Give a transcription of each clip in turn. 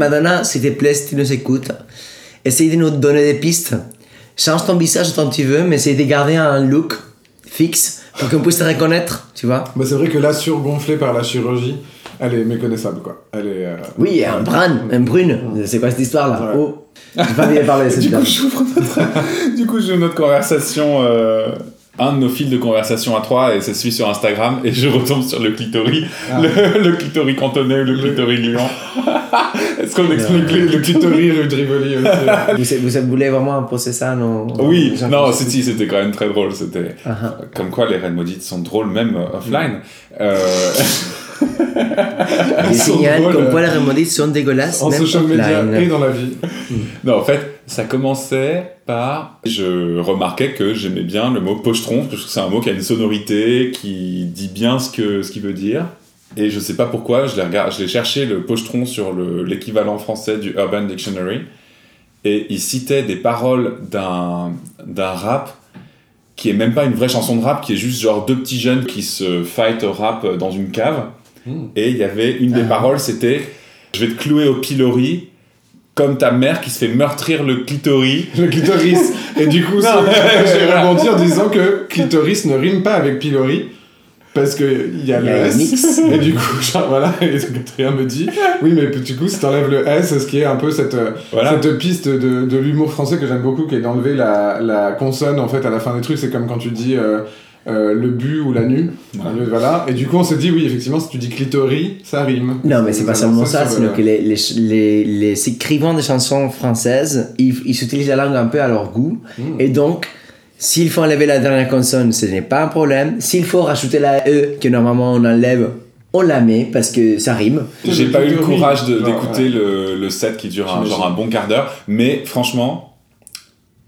Madonna, s'il te plaît, si tu nous écoutes, essaye de nous donner des pistes. Change ton visage tant tu veux, mais essaye de garder un look fixe pour qu'on puisse te reconnaître, tu vois. Bah, c'est vrai que là, surgonflée par la chirurgie, elle est méconnaissable, quoi. Elle est... euh, Oui, un brun, un brune. C'est quoi cette histoire-là? Ouais. Oh, j'ai pas bien parlé de cette Du coup, notre, du coup, j'ouvre notre conversation, euh, un de nos fils de conversation à trois, et ça se suit sur Instagram, et je retombe sur le clitoris, Ah. le, le clitoris cantonais ou le clitoris gluant. Est-ce qu'on explique le, les, le clitoris rue de Rivoli aussi. Vous, vous voulez vraiment ça non Oui, non, c'est- si, c'était quand même très drôle. C'était Ah, ah. comme quoi les reines maudites sont drôles même euh, offline. Euh, drôles, comme quoi les remodites sont dégueulasses. en même social media et dans la vie. non, en fait, ça commençait par je remarquais que j'aimais bien le mot pochetron parce que c'est un mot qui a une sonorité qui dit bien ce que ce qu'il veut dire. Et je sais pas pourquoi, je l'ai regard- je l'ai cherché le pochetron sur le- l'équivalent français du Urban Dictionary et il citait des paroles d'un d'un rap qui est même pas une vraie chanson de rap, qui est juste genre deux petits jeunes qui se fight au rap dans une cave. Hmm. Et il y avait une des Ah. paroles, c'était Je vais te clouer au pilori comme ta mère qui se fait meurtrir le clitoris. Le clitoris. Et du coup, ça- j'ai rebondi en disant que clitoris ne rime pas avec pilori. Parce qu'il y a Il y le a S. Et du coup, genre voilà, et Catherine me dit Oui, mais du coup, si t'enlèves le S, ce qui est un peu cette, euh, Voilà. cette piste de, de l'humour français que j'aime beaucoup, qui est d'enlever la, la consonne en fait à la fin des trucs. C'est comme quand tu dis euh, euh, le bu ou la nu. Ouais. Voilà. Et du coup, on s'est dit Oui, effectivement, si tu dis clitoris, ça rime. Non, mais c'est pas seulement ça, sur sinon le- que les, les, les, les écrivains de chansons françaises, ils, ils utilisent la langue un peu à leur goût. Mm. Et donc, s'il faut enlever la dernière consonne, ce n'est pas un problème. S'il faut rajouter la E, que normalement on enlève, on la met parce que ça rime. J'ai pas eu le courage d'écouter ouais. le, le set qui dure un, genre un bon quart d'heure, mais franchement,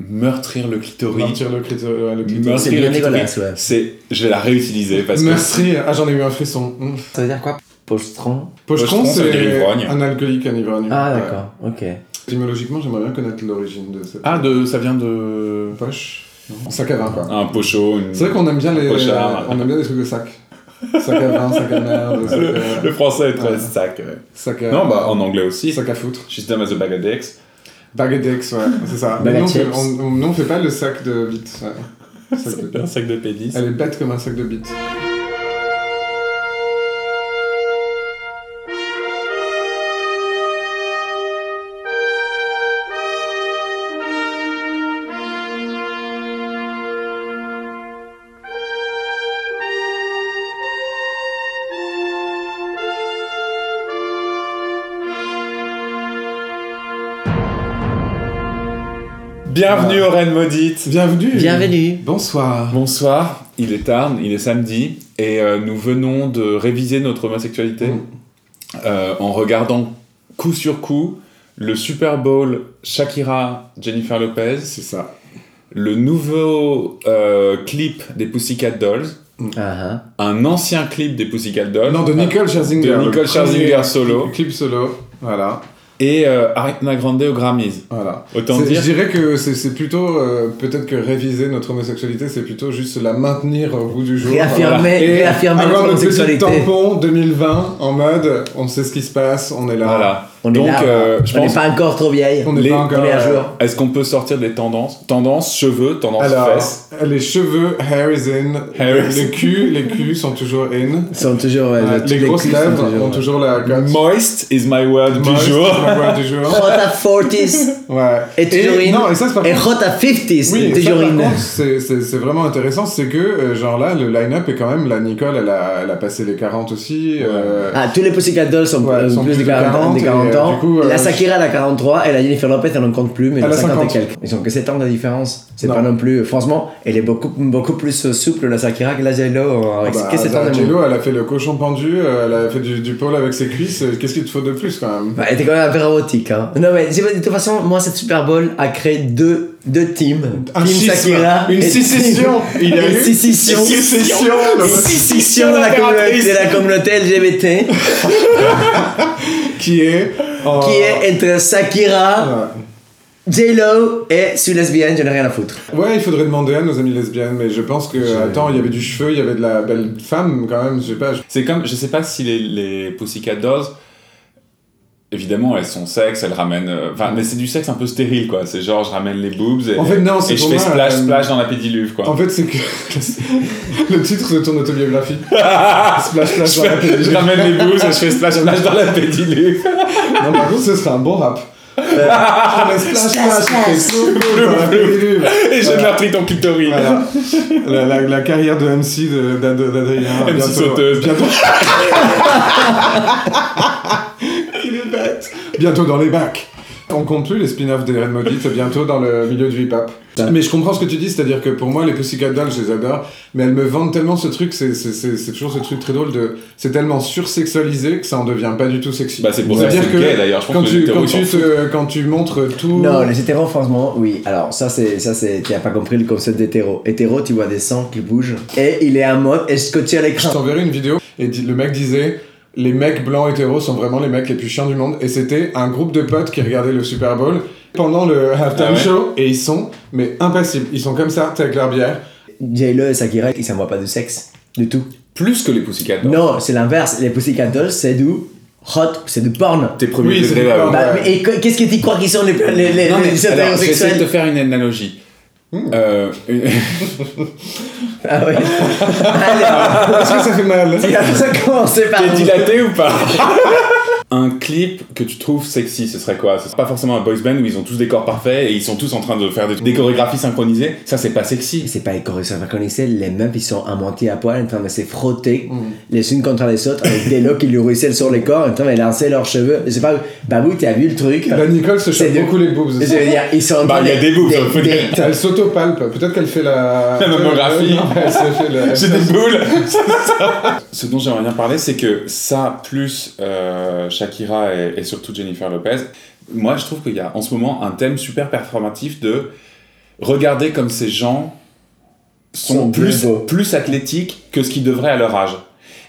meurtrir le clitoris. Meurtrir le clitoris. ouais, le clitoris. C'est meurtrir bien le clitoris, dégueulasse, ouais. c'est, je vais la réutiliser parce que Meurtrier. Ah, j'en ai eu un frisson. Mm. Ça veut dire quoi? Pochetron Pochetron, c'est un alcoolique, un ivrogne. Ah, Ouais. d'accord, ok. Étymologiquement, j'aimerais bien connaître l'origine de cette ah de, ça vient de poche. Un sac à vin, quoi. un pocho. Une... C'est vrai qu'on aime bien les, Pochard. on aime bien les trucs de sac. Sac à vin, sac à merde, sac à, Le français est très Ouais. sac. ouais. sac à, Non, bah en anglais aussi. sac à foutre. She's dumb as a bag of dicks. Baguedex, ouais, c'est ça. Bag Mais nous, of on fait, chips. on, on- nous, on fait pas le sac de bits. Ouais. Sac de- Un sac de pénis. Elle est bête comme un sac de bits. Bienvenue aux Reines Maudites. Bienvenue. Bienvenue. Bonsoir. Bonsoir, il est tard, il est samedi, et euh, nous venons de réviser notre homosexualité Mm. euh, en regardant coup sur coup le Super Bowl Shakira-Jennifer Lopez, C'est ça. le nouveau euh, clip des Pussycat Dolls, Ah, un ancien clip des Pussycat Dolls, Non, de Nicole Scherzinger. de le Nicole Scherzinger solo. Clip solo. Voilà. Et euh, Ariana Grande aux Grammys. Voilà. Autant dire Je dirais que c'est c'est plutôt, euh, peut-être que réviser notre homosexualité, c'est plutôt juste la maintenir au bout du jour. Réaffirmer, Et réaffirmer avoir notre le petit homosexualité. tampon 2020 en mode, on sait ce qui se passe, on est là. Voilà. On est Donc, là, euh, je on n'est pas encore trop vieille. On n'est Les- pas encore. on est à euh, jour. Est-ce qu'on peut sortir des tendances? Tendance cheveux, tendance Alors, fesses. les cheveux, hair is in. Hair is les culs, les culs sont toujours in. Sont toujours. ouais, Euh, les grosses lèvres toujours- ont toujours la cote. Moist is my word Moist, du jour. du. Hot at 40s Ouais. et toujours in. Non, et ça, c'est par Et contre- hot at 50s, Oui, ça, toujours par in. c'est- vraiment intéressant, c'est que, euh, genre là, le line-up est quand même, la Nicole, elle a, elle a passé les 40 aussi. euh, Ah, tous les Pussycat Dolls sont, Ouais, euh, sont plus de 40, de 40 et, euh, ans. du coup, euh, la Shakira, elle a 43 et la Jennifer Lopez, elle en compte plus, mais elle a a 50, 50. et quelques. Ils ont que 7 ans de différence. C'est pas non plus. Franchement, elle est beaucoup, beaucoup plus souple, la Shakira, que la J-Lo. Avec bah, que 7 ans de J-Lo, elle a fait le cochon pendu, euh, elle a fait du, du pôle avec ses cuisses, euh, qu'est-ce qu'il te faut de plus quand même? Bah, elle était quand même un peu érotique. Hein. Non, mais de toute façon, moi, cette Super Bowl a créé deux, deux teams. Un team schisme, une sécession. Il y a une sécession. une sécession, Une sécession de la, communauté, de la communauté LGBT qui est... en- qui est entre Shakira, Ouais. J-Lo et sur lesbienne, je n'ai rien à foutre. Ouais, il faudrait demander à nos amis lesbiennes, mais je pense que, attends, il y avait du cheveu, il y avait de la belle femme quand même, je sais pas. je- C'est comme, je sais pas si les, les Pussycat Dolls évidemment, elles sont sexes, elles ramènent. euh, Enfin, mais c'est du sexe un peu stérile, quoi. C'est genre, je ramène les boobs et, En fait, non, c'est et je fais splash, euh, splash dans la pédiluve, quoi. En fait, c'est que le titre de ton autobiographie. splash, splash dans la fais- je pédiluve. ramène les boobs et je fais splash, splash dans la pédiluve. Non, par contre, ce serait un bon rap. Ramène splash, splash, pédiluve. et j'ai meurtri ton clitoris. Voilà. La, la, la carrière de MC de- d'Ad- d'Adrien. MC bientôt- sauteuse. Bientôt. Bientôt dans les bacs. On compte plus les spin-offs des Red Maudite, bientôt dans le milieu du hip-hop. Mais je comprends ce que tu dis, c'est-à-dire que pour moi, les Pussycat Dolls, je les adore, mais elles me vendent tellement ce truc, c'est c'est- c'est- c'est toujours ce truc très drôle de. C'est tellement sursexualisé que ça en devient pas du tout sexy. Bah, c'est pour ça que C'est-à-dire c'est gay, d'ailleurs. Je pense quand que tu, quand, tu foutent. te- quand tu montres tout. Non, les hétéros, franchement, oui. Alors, ça, c'est. ça c'est Tu n'as pas compris le concept d'hétéro. Hétéro, tu vois des sangs qui bougent. Et il est en mode est scotché à Je l'écran? t'enverrai une vidéo et le mec disait les mecs blancs hétéros sont vraiment les mecs les plus chiants du monde et c'était un groupe de potes qui regardaient le Super Bowl pendant le halftime Ah ouais show et ils sont mais impassibles ils sont comme ça t'es avec leur bière J-Lo et Sakira, ils s'envoient pas de sexe. Du tout. Plus que les Pussycat Dolls. Non, c'est l'inverse. Les Pussycat Dolls, c'est du hot, c'est du porn. Tes premiers Oui, degrés là. porn. Bah, ouais. et que- qu'est-ce que tu crois qu'ils sont les, les, les, Non, mais les alors, je vais essayer de te faire une analogie. Hmm. Euh, une- Ah ouais. Allez, est-ce que ça fait mal ça commencer par. T'es dilaté ou pas Un clip que tu trouves sexy, ce serait quoi? Ce serait pas forcément un boys band où ils ont tous des corps parfaits et ils sont tous en train de faire des, des chorégraphies synchronisées. Ça, c'est pas sexy. C'est pas les chorégraphes connaissaient, les meufs ils sont à moitié à poil en train de se frotter Mm. les unes contre les autres avec des locks qui lui ruissellent sur les corps en train de lancer leurs cheveux. Je sais pas, Babou, t'as vu le truc? La Nicole se C'est de- beaucoup les boobs Je veux dire, ils sont en Bah, train il y a de- des boobs, des- elle s'autopalpe peut-être qu'elle fait la La mammographie. J'ai des boules Ce dont j'aimerais bien parler, c'est que ça, plus euh, Shakira et, et surtout Jennifer Lopez, moi je trouve qu'il y a en ce moment un thème super performatif de regarder comme ces gens sont, Sont plus, beaux. plus athlétiques que ce qu'ils devraient à leur âge.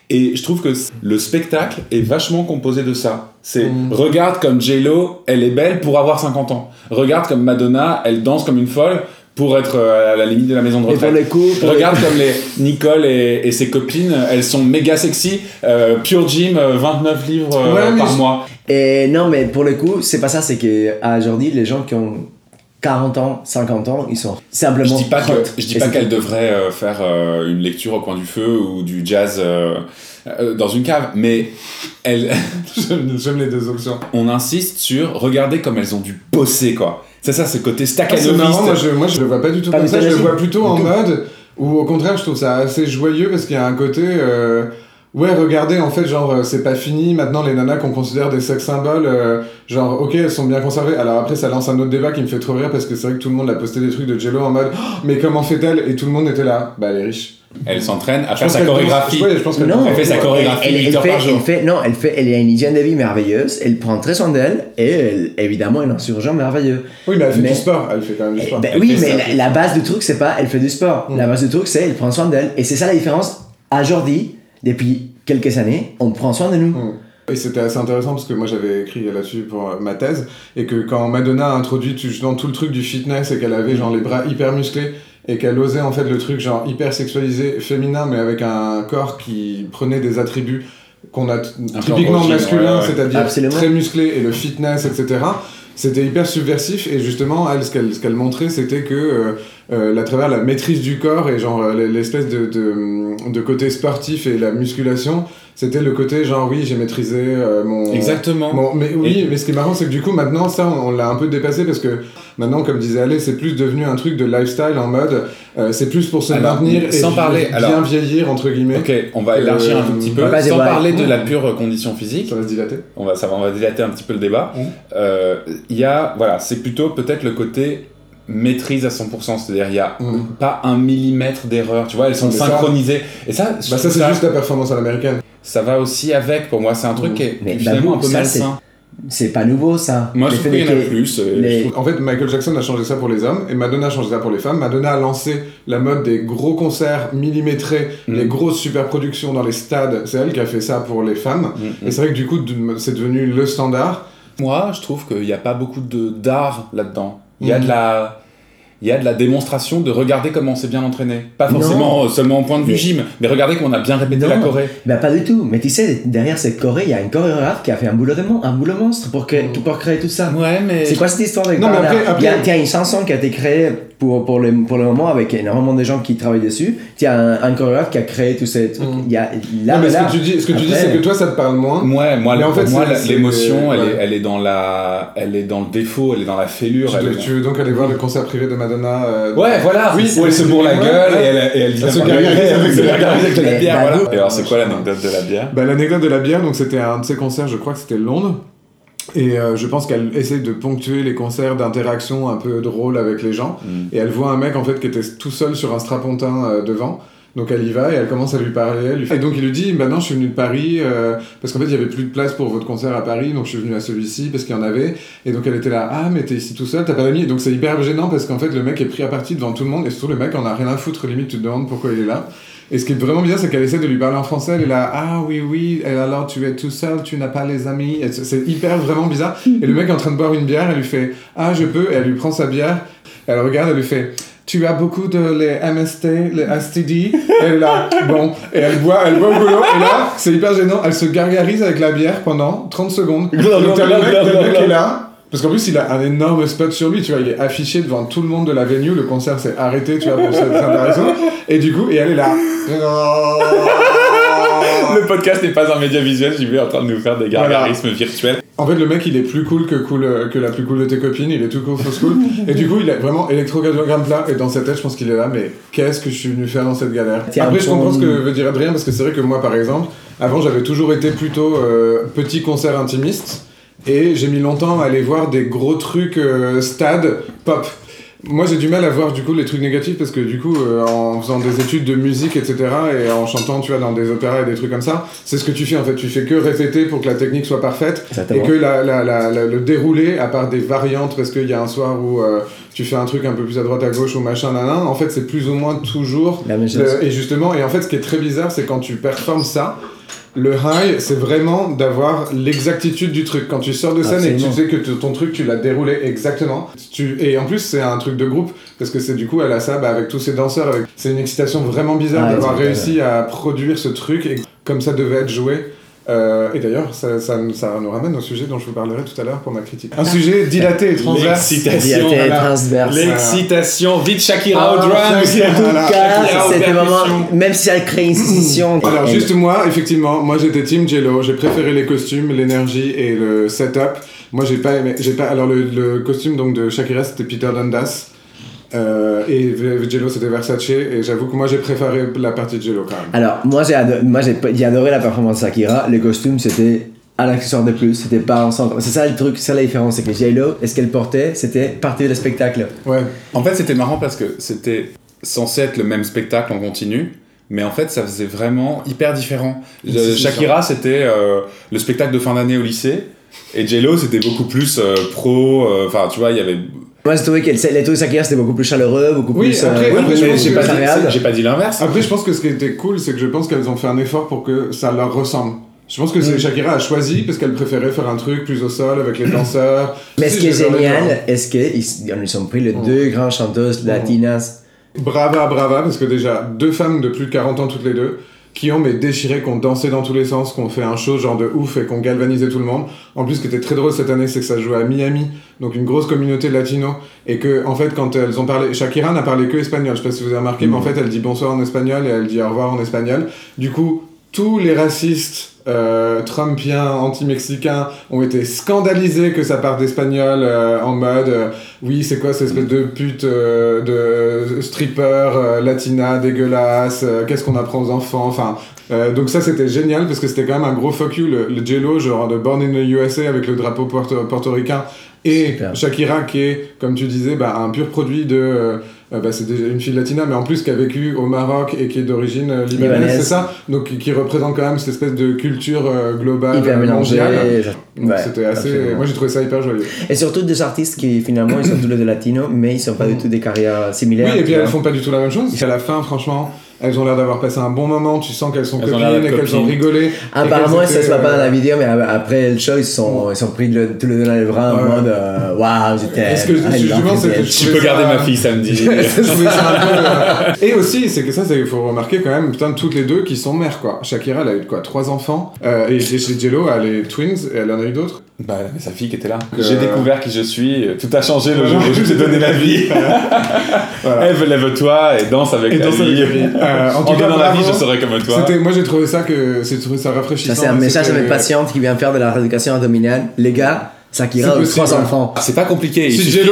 Et je trouve que le spectacle est vachement composé de ça. C'est Mm. regarde comme J-Lo, elle est belle pour avoir 50 ans. Regarde comme Madonna, elle danse comme une folle pour être euh, à la limite de la maison de Et pour retraite. les coups, pour les- Regarde comme les Nicole et, et ses copines, elles sont méga sexy. Euh, Pure Gym, euh, 29 livres euh, Ouais, mais par mois. Et non, mais pour le coup, c'est pas ça, c'est que à aujourd'hui, les gens qui ont 40 ans, 50 ans, ils sont simplement. Je dis pas que hot. je dis pas qu'elle devrait euh, faire euh, une lecture au coin du feu ou du jazz euh, euh, dans une cave, mais elle, J'aime les deux options on insiste sur regarder comme elles ont dû bosser quoi. C'est ça, ce côté Ah, c'est staccanoviste. marrant, moi je, moi je le vois pas du tout Pas comme ça, je le vois plutôt en mode où au contraire je trouve ça assez joyeux parce qu'il y a un côté euh, ouais regardez en fait genre euh, c'est pas fini maintenant les nanas qu'on considère des sex symboles euh, genre ok elles sont bien conservées alors après ça lance un autre débat qui me fait trop rire parce que c'est vrai que tout le monde a posté des trucs de Jello en mode Oh, mais comment fait-elle? Et tout le monde était là bah elle est riche Elle s'entraîne à Je faire sa chorégraphie. pense- ouais, je pense Non, Elle fait sa chorégraphie elle, elle, 8 heures fait, par jour. elle fait, non, elle fait, elle a une hygiène de vie merveilleuse, elle prend très soin d'elle, et elle, évidemment, elle est un surgeon merveilleux. oui mais elle fait Mais- du sport elle fait quand même du Eh sport ben oui, mais la, la base du truc, c'est pas elle fait du sport. Mm. La base du truc, c'est elle prend soin d'elle. Et c'est ça la différence. Aujourd'hui, depuis quelques années, on prend soin de nous. Mm. Et c'était assez intéressant parce que moi j'avais écrit là-dessus pour euh, ma thèse et que quand Madonna a introduit tout- justement tout le truc du fitness et qu'elle avait genre les bras hyper musclés et qu'elle osait en fait le truc genre hyper sexualisé, féminin mais avec un corps qui prenait des attributs qu'on a typiquement androgyne, masculins, ouais, ouais. c'est-à-dire très musclé et le fitness, etc. C'était hyper subversif et justement elle ce qu'elle ce qu'elle montrait c'était que euh, à travers la maîtrise du corps et genre euh, l'espèce de, de, de côté sportif et la musculation c'était le côté genre oui j'ai maîtrisé euh, mon Exactement. Mais oui, Et- mais ce qui est marrant, c'est que du coup, maintenant, ça, on, on l'a un peu dépassé parce que maintenant, comme disait Ale, c'est plus devenu un truc de lifestyle en mode, euh, c'est plus pour se Alors, maintenir et sans vi- parler- bien alors- vieillir, entre guillemets. Ok, on va Euh, élargir un tout petit peu. Sans parler de la pure condition physique, Ça va se dilater. on va, ça va, on va dilater un petit peu le débat. Il y a, voilà, c'est plutôt peut-être le côté maîtrise à 100%, c'est-à-dire il y a Mm. pas un millimètre d'erreur, tu vois, elles sont Mais ça- synchronisées. Et ça, je Bah, ça, c'est juste la performance à l'américaine. ça va aussi avec, pour moi, c'est un truc Mm. qui est Mais finalement Babou, un peu ça, malsain. C'est pas nouveau ça. Moi, je trouve qu'il y en a plus. euh, les- En fait, Michael Jackson a changé ça pour les hommes et Madonna a changé ça pour les femmes. Madonna a lancé la mode des gros concerts millimétrés, Mm. les grosses super productions dans les stades. C'est elle qui a fait ça pour les femmes. Mm, mm. Et c'est vrai que du coup, c'est devenu le standard. Moi, je trouve qu'il n'y a pas beaucoup de d'art là-dedans. Il y a de la. il y a de la démonstration de regarder comment on s'est bien entraîné. Pas forcément euh, seulement au point de vue Mais- gym, mais regarder comment on a bien répété la. Corée. Ben pas du tout. Mais tu sais, derrière cette Corée, il y a un chorégraphe qui a fait un boulot, de mon- un boulot monstre pour, créer, pour créer tout ça. Ouais, mais. C'est quoi cette histoire avec Non, mais Bernard après- après- Il y a, il y a une chanson qui a été créée pour, pour, le, pour le moment avec énormément de gens qui travaillent dessus. Il y a un, un chorégraphe qui a créé tous ces trucs. Mm. Il y a, là, Non, mais là, ce que tu dis, ce que tu dis, c'est que toi, ça te parle moins. Ouais, moi, Mais en fait, moi, l'émotion, elle, ouais. est, elle est dans la, elle est dans le défaut, elle est dans la fêlure. Tu, elle veux- est- tu veux donc aller voir le concert privé de Madonna euh, Ouais, voilà. Oui, où elle se bourre la ouais, gueule ouais. et elle, et elle dit Elle se gargarise avec la bière, Et alors, c'est quoi l'anecdote de la bière Bah, L'anecdote de la bière, donc c'était un de ses concerts, je crois que c'était Londres. Et euh, je pense qu'elle essaye de ponctuer les concerts d'interaction un peu drôle avec les gens. Mm. Et elle voit un mec en fait qui était tout seul sur un strapontin euh, devant. Donc elle y va et elle commence à lui parler. elle lui fait- Et donc il lui dit Maintenant je suis venu de Paris euh, parce qu'en fait il y avait plus de place pour votre concert à Paris, donc je suis venu à celui-ci parce qu'il y en avait. Et donc elle était là Ah, mais t'es ici tout seul, t'as pas d'amis. Et donc c'est hyper gênant parce qu'en fait le mec est pris à partie devant tout le monde et surtout le mec en a rien à foutre. Limite tu te demandes pourquoi il est là. Et ce qui est vraiment bien, c'est qu'elle essaie de lui parler en français. Elle est là, ah oui, oui, et alors tu es tout seul, tu n'as pas les amis. C'est hyper vraiment bizarre. Et le mec est en train de boire une bière, elle lui fait, ah je peux, et elle lui prend sa bière. Elle regarde, elle lui fait, tu as beaucoup de les MST, les STD. Et elle là, bon, et elle boit, elle boit au boulot. Et là, c'est hyper gênant. Elle se gargarise avec la bière pendant 30 secondes. Donc le mec, le mec est là. Parce qu'en plus, il a un énorme spot sur lui, tu vois, il est affiché devant tout le monde de la venue, le concert s'est arrêté, tu vois, pour cette interaction. Et du coup, et elle est là. Le podcast n'est pas un média visuel, j'y vais en train de nous faire des gargarismes virtuels. En fait, le mec, il est plus cool que, cool euh, que la plus cool de tes copines, il est tout cool, fausse cool. Et du coup, il est vraiment électrocardiogramme plat, et dans sa tête, je pense qu'il est là, mais qu'est-ce que je suis venu faire dans cette galère? Après, je comprends ce que veut dire Adrien, parce que c'est vrai que moi, par exemple, avant, j'avais toujours été plutôt euh, petit concert intimiste, et j'ai mis longtemps à aller voir des gros trucs euh, stade pop. Moi, j'ai du mal à voir du coup les trucs négatifs parce que du coup, euh, en faisant des études de musique, etc., et en chantant, tu vois, dans des opéras et des trucs comme ça, c'est ce que tu fais en fait. Tu fais que répéter pour que la technique soit parfaite et que la, la, la, la- le déroulé, à part des variantes, parce qu'il y a un soir où euh, tu fais un truc un peu plus à droite à gauche ou machin, nanan, en fait, c'est plus ou moins toujours. La même chose. le- et justement, et en fait, ce qui est très bizarre, c'est quand tu performes ça. Le high, c'est vraiment d'avoir l'exactitude du truc. Quand tu sors de scène et que tu sais que ton truc, tu l'as déroulé exactement. Tu... Et en plus, c'est un truc de groupe, parce que c'est du coup, elle a ça bah, avec tous ses danseurs. Avec... C'est une excitation vraiment bizarre Ah, d'avoir réussi à produire ce truc et comme ça devait être joué. Euh, et d'ailleurs, ça, ça, nous- ça nous ramène au sujet dont je vous parlerai tout à l'heure pour ma critique. Un sujet dilaté et transverse. L'excitation. Diathèque voilà. transverse. L'excitation, vite Shakira Ah, au aux c'était vraiment, même si elle crée une scission. Alors juste moi, effectivement, moi j'étais Team Jello, j'ai préféré les costumes, l'énergie et le setup. Moi j'ai pas aimé, j'ai pas. Alors le, le costume donc de Shakira c'était Peter Dundas euh, et Jello c'était Versace et j'avoue que moi j'ai préféré la partie de Jello quand même. Alors, moi j'ai adoré, moi, j'ai j'ai adoré la performance de Shakira. Le costume, c'était un accessoire de plus, c'était pas ensemble. C'est ça le truc, c'est ça la différence. C'est que J-Lo, est-ce qu'elle portait, c'était partie du spectacle. Ouais. En fait, c'était marrant parce que c'était censé être le même spectacle en continu. Mais en fait, ça faisait vraiment hyper différent. Shakira, c'était euh, le spectacle de fin d'année au lycée. Et J-Lo, c'était beaucoup plus euh, pro. euh, Enfin, tu vois, il y avait. Moi j'ai trouvé que le- les trucs de Shakira c'était beaucoup plus chaleureux, beaucoup Oui, plus. après- beaucoup après, pense j'ai que- pas, dit- agréable. j'ai pas dit l'inverse. Après je pense que ce qui était cool c'est que je pense qu'elles ont fait un effort pour que ça leur ressemble. Je pense que Mm. Shakira a choisi parce qu'elle préférait faire un truc plus au sol avec les danseurs. Mais ce qui est génial, est-ce qu'ils ils ont pris les Mm. deux grandes chanteuses latinas? Brava, brava, parce que déjà, deux femmes de plus de 40 ans toutes les deux, qui ont mais déchiré, qui ont dansé dans tous les sens, qui ont fait un show genre de ouf et qui ont galvanisé tout le monde. En plus, ce qui était très drôle cette année, c'est que ça jouait à Miami, donc une grosse communauté latino, et que, en fait, quand elles ont parlé, Shakira n'a parlé que espagnol, je sais pas si vous avez remarqué, mais en fait, elle dit bonsoir en espagnol et elle dit au revoir en espagnol. Du coup, tous les racistes euh, trumpiens, anti-mexicains ont été scandalisés que ça parte d'espagnol euh, en mode euh, oui c'est quoi cette espèce de pute euh, de stripper euh, latina dégueulasse euh, qu'est-ce qu'on apprend aux enfants enfin donc ça c'était génial parce que c'était quand même un gros fuck you le, le Jello genre de Born in the USA avec le drapeau porto- portoricain et Super. Shakira qui est comme tu disais bah, un pur produit de euh, bah, c'est déjà une fille latina mais en plus qui a vécu au Maroc et qui est d'origine euh, libanaise, Libanaise. c'est ça? Donc qui- qui représente quand même cette espèce de culture euh, globale hyper mondiale Ouais, c'était assez absolument. moi j'ai trouvé ça hyper joyeux Et surtout des artistes qui finalement ils sont tous les deux latinos, mais ils sont pas du tout des carrières similaires. oui et puis elles font pas du tout la même chose à la fin franchement elles ont l'air d'avoir passé un bon moment, tu sens qu'elles sont Elles copines et qu'elles ont rigolé. Apparemment, ça se voit pas dans la euh, vidéo, mais après le show, ils se sont, ils sont pris le- tous les deux dans les bras en mode euh, Waouh, j'étais. Est-ce que je- peux garder ma fille samedi. Euh, Et aussi, c'est que ça, il faut remarquer quand même, putain, toutes les deux qui sont mères, quoi. Shakira, elle a eu quoi, trois enfants, euh, et chez Jello, elle les twins, et elle en a eu d'autres. Bah, mais sa fille qui était là. Euh, J'ai découvert qui je suis, tout a changé le jour où je t'ai donné la vie. Voilà. Eve, lève-toi et danse avec Et la danse vie. Euh, en en tout cas, donnant la vie, je serai comme toi. Moi j'ai trouvé ça que, j'ai trouvé ça rafraîchissant. Ça, c'est un message à mes patientes qui vient faire de la rééducation abdominale. Les gars, Sakira eu trois enfants. Ah, C'est pas compliqué, il Si suffit de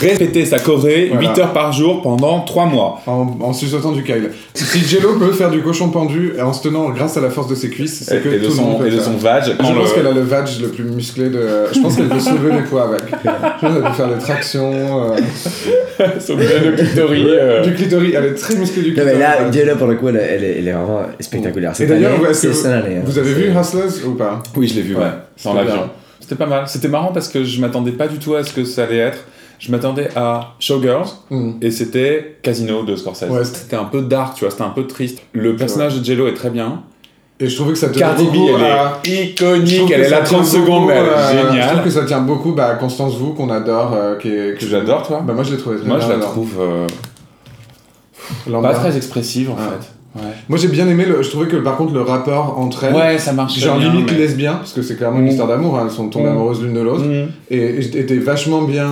répéter sa choré Voilà. 8 heures par jour pendant 3 mois. En, en suçotant du Kyle. Si Jello peut faire du cochon pendu en se tenant grâce à la force de ses cuisses, c'est que Et, et de tout le monde son, peut et de son faire. vag. Je pense le- qu'elle a le vag le plus musclé de. Je pense qu'elle peut soulever les poids avec. Je pense qu'elle peut faire des tractions. euh, son le clitoris. euh, Du clitoris, elle est très musclée du Non, clitoris. mais là. Jello, pour le coup, elle, elle est, elle est vraiment spectaculaire. Et Cette d'ailleurs, que c'est vous, hein. vous avez vu Hustlers ou pas? Oui, je l'ai vu, ouais. Ouais, C'est en c'était pas mal. C'était marrant parce que je m'attendais pas du tout à ce que ça allait être. Je m'attendais à Showgirls Hmm. et c'était Casino de Scorsese. Ouais. c'était un peu dark, tu vois, c'était un peu triste. Le personnage de Jello est très bien. Et je trouvais que ça tenait Cardi B, beaucoup elle à... est iconique, elle que est là 30 tient secondes, mais elle est Je trouve géniale. que ça tient beaucoup bah, à Constance Wu, qu'on adore, euh, qui est... Tu l'adores, toi? Bah moi je l'ai trouvé très Moi, bien, je la alors. trouve euh, pas très expressive en Ah. fait. Ouais. Moi j'ai bien aimé, le... je trouvais que par contre le rapport entre elles, Ouais, ça marche. genre bien, limite mais- lesbien, parce que c'est clairement une Mm. histoire d'amour, hein, elles sont tombées Mm. amoureuses l'une de l'autre, et, et était vachement bien...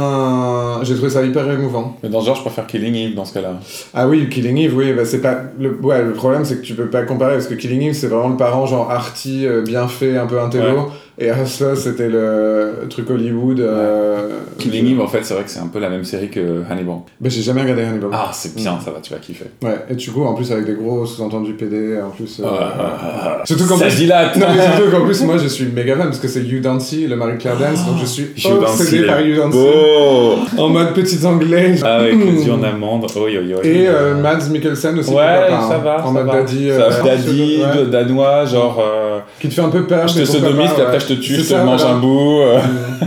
J'ai trouvé ça hyper émouvant. Mais dans ce genre, je préfère Killing Eve dans ce cas-là. Ah oui, Killing Eve, oui, bah c'est pas... Le... Ouais, le problème c'est que tu peux pas comparer, parce que Killing Eve c'est vraiment le parent genre arty, euh, bien fait, un peu intello, et Hustlers c'était le truc Hollywood... Euh... Killing Eve, en fait, c'est vrai que c'est un peu la même série que Hannibal. Bah j'ai jamais regardé Hannibal. Ah, c'est bien, ça va, tu vas kiffer. Ouais, et du coup, en plus, avec des gros sous-entendus PD, en plus. euh, Ah, Surtout qu'en ça plus. dilate. Non, mais surtout qu'en plus, moi, je suis méga fan parce que c'est You Dancy, le Marie-Claire Dance, donc je suis obsédé par You Dancy. beau En mode petit anglais. Avec Mm. les yeux en amande, oi oi oi. Et euh, Mads Mikkelsen aussi. Ouais, ça hein. va. En ça mode va. daddy. Ça euh, daddy, ouais. de- danois, genre. euh, Qui te fait un peu peur. je te sodomise, je te tue, je te ça, mange voilà. un bout. euh.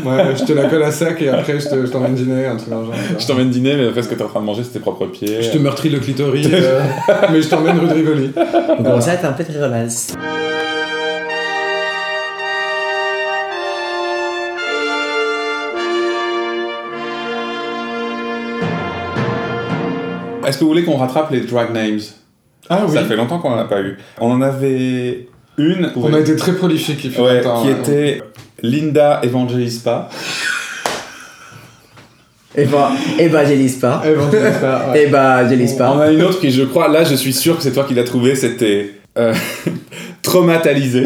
Ouais, je te la colle à sac et après, je te- je t'emmène dîner, un truc dans genre. Je t'emmène dîner, mais après ce que t'es en train de manger, c'est tes propres pieds. Je te meurtris le clitoris, euh, mais je t'emmène rue de Rivoli. On commence à être un peu très relax. Est-ce que vous voulez qu'on rattrape les drag names? Ah oui. Ça fait longtemps qu'on en a pas eu. On en avait une. On a été très prolifique il fait Ouais, longtemps, qui ouais. était Linda Evangelista. Et bah, évangélise pas. Ouais. Et bah, évangélise On pas. a une autre qui, je crois, là je suis sûr que c'est toi qui l'as trouvée, c'était euh, Traumatalisé,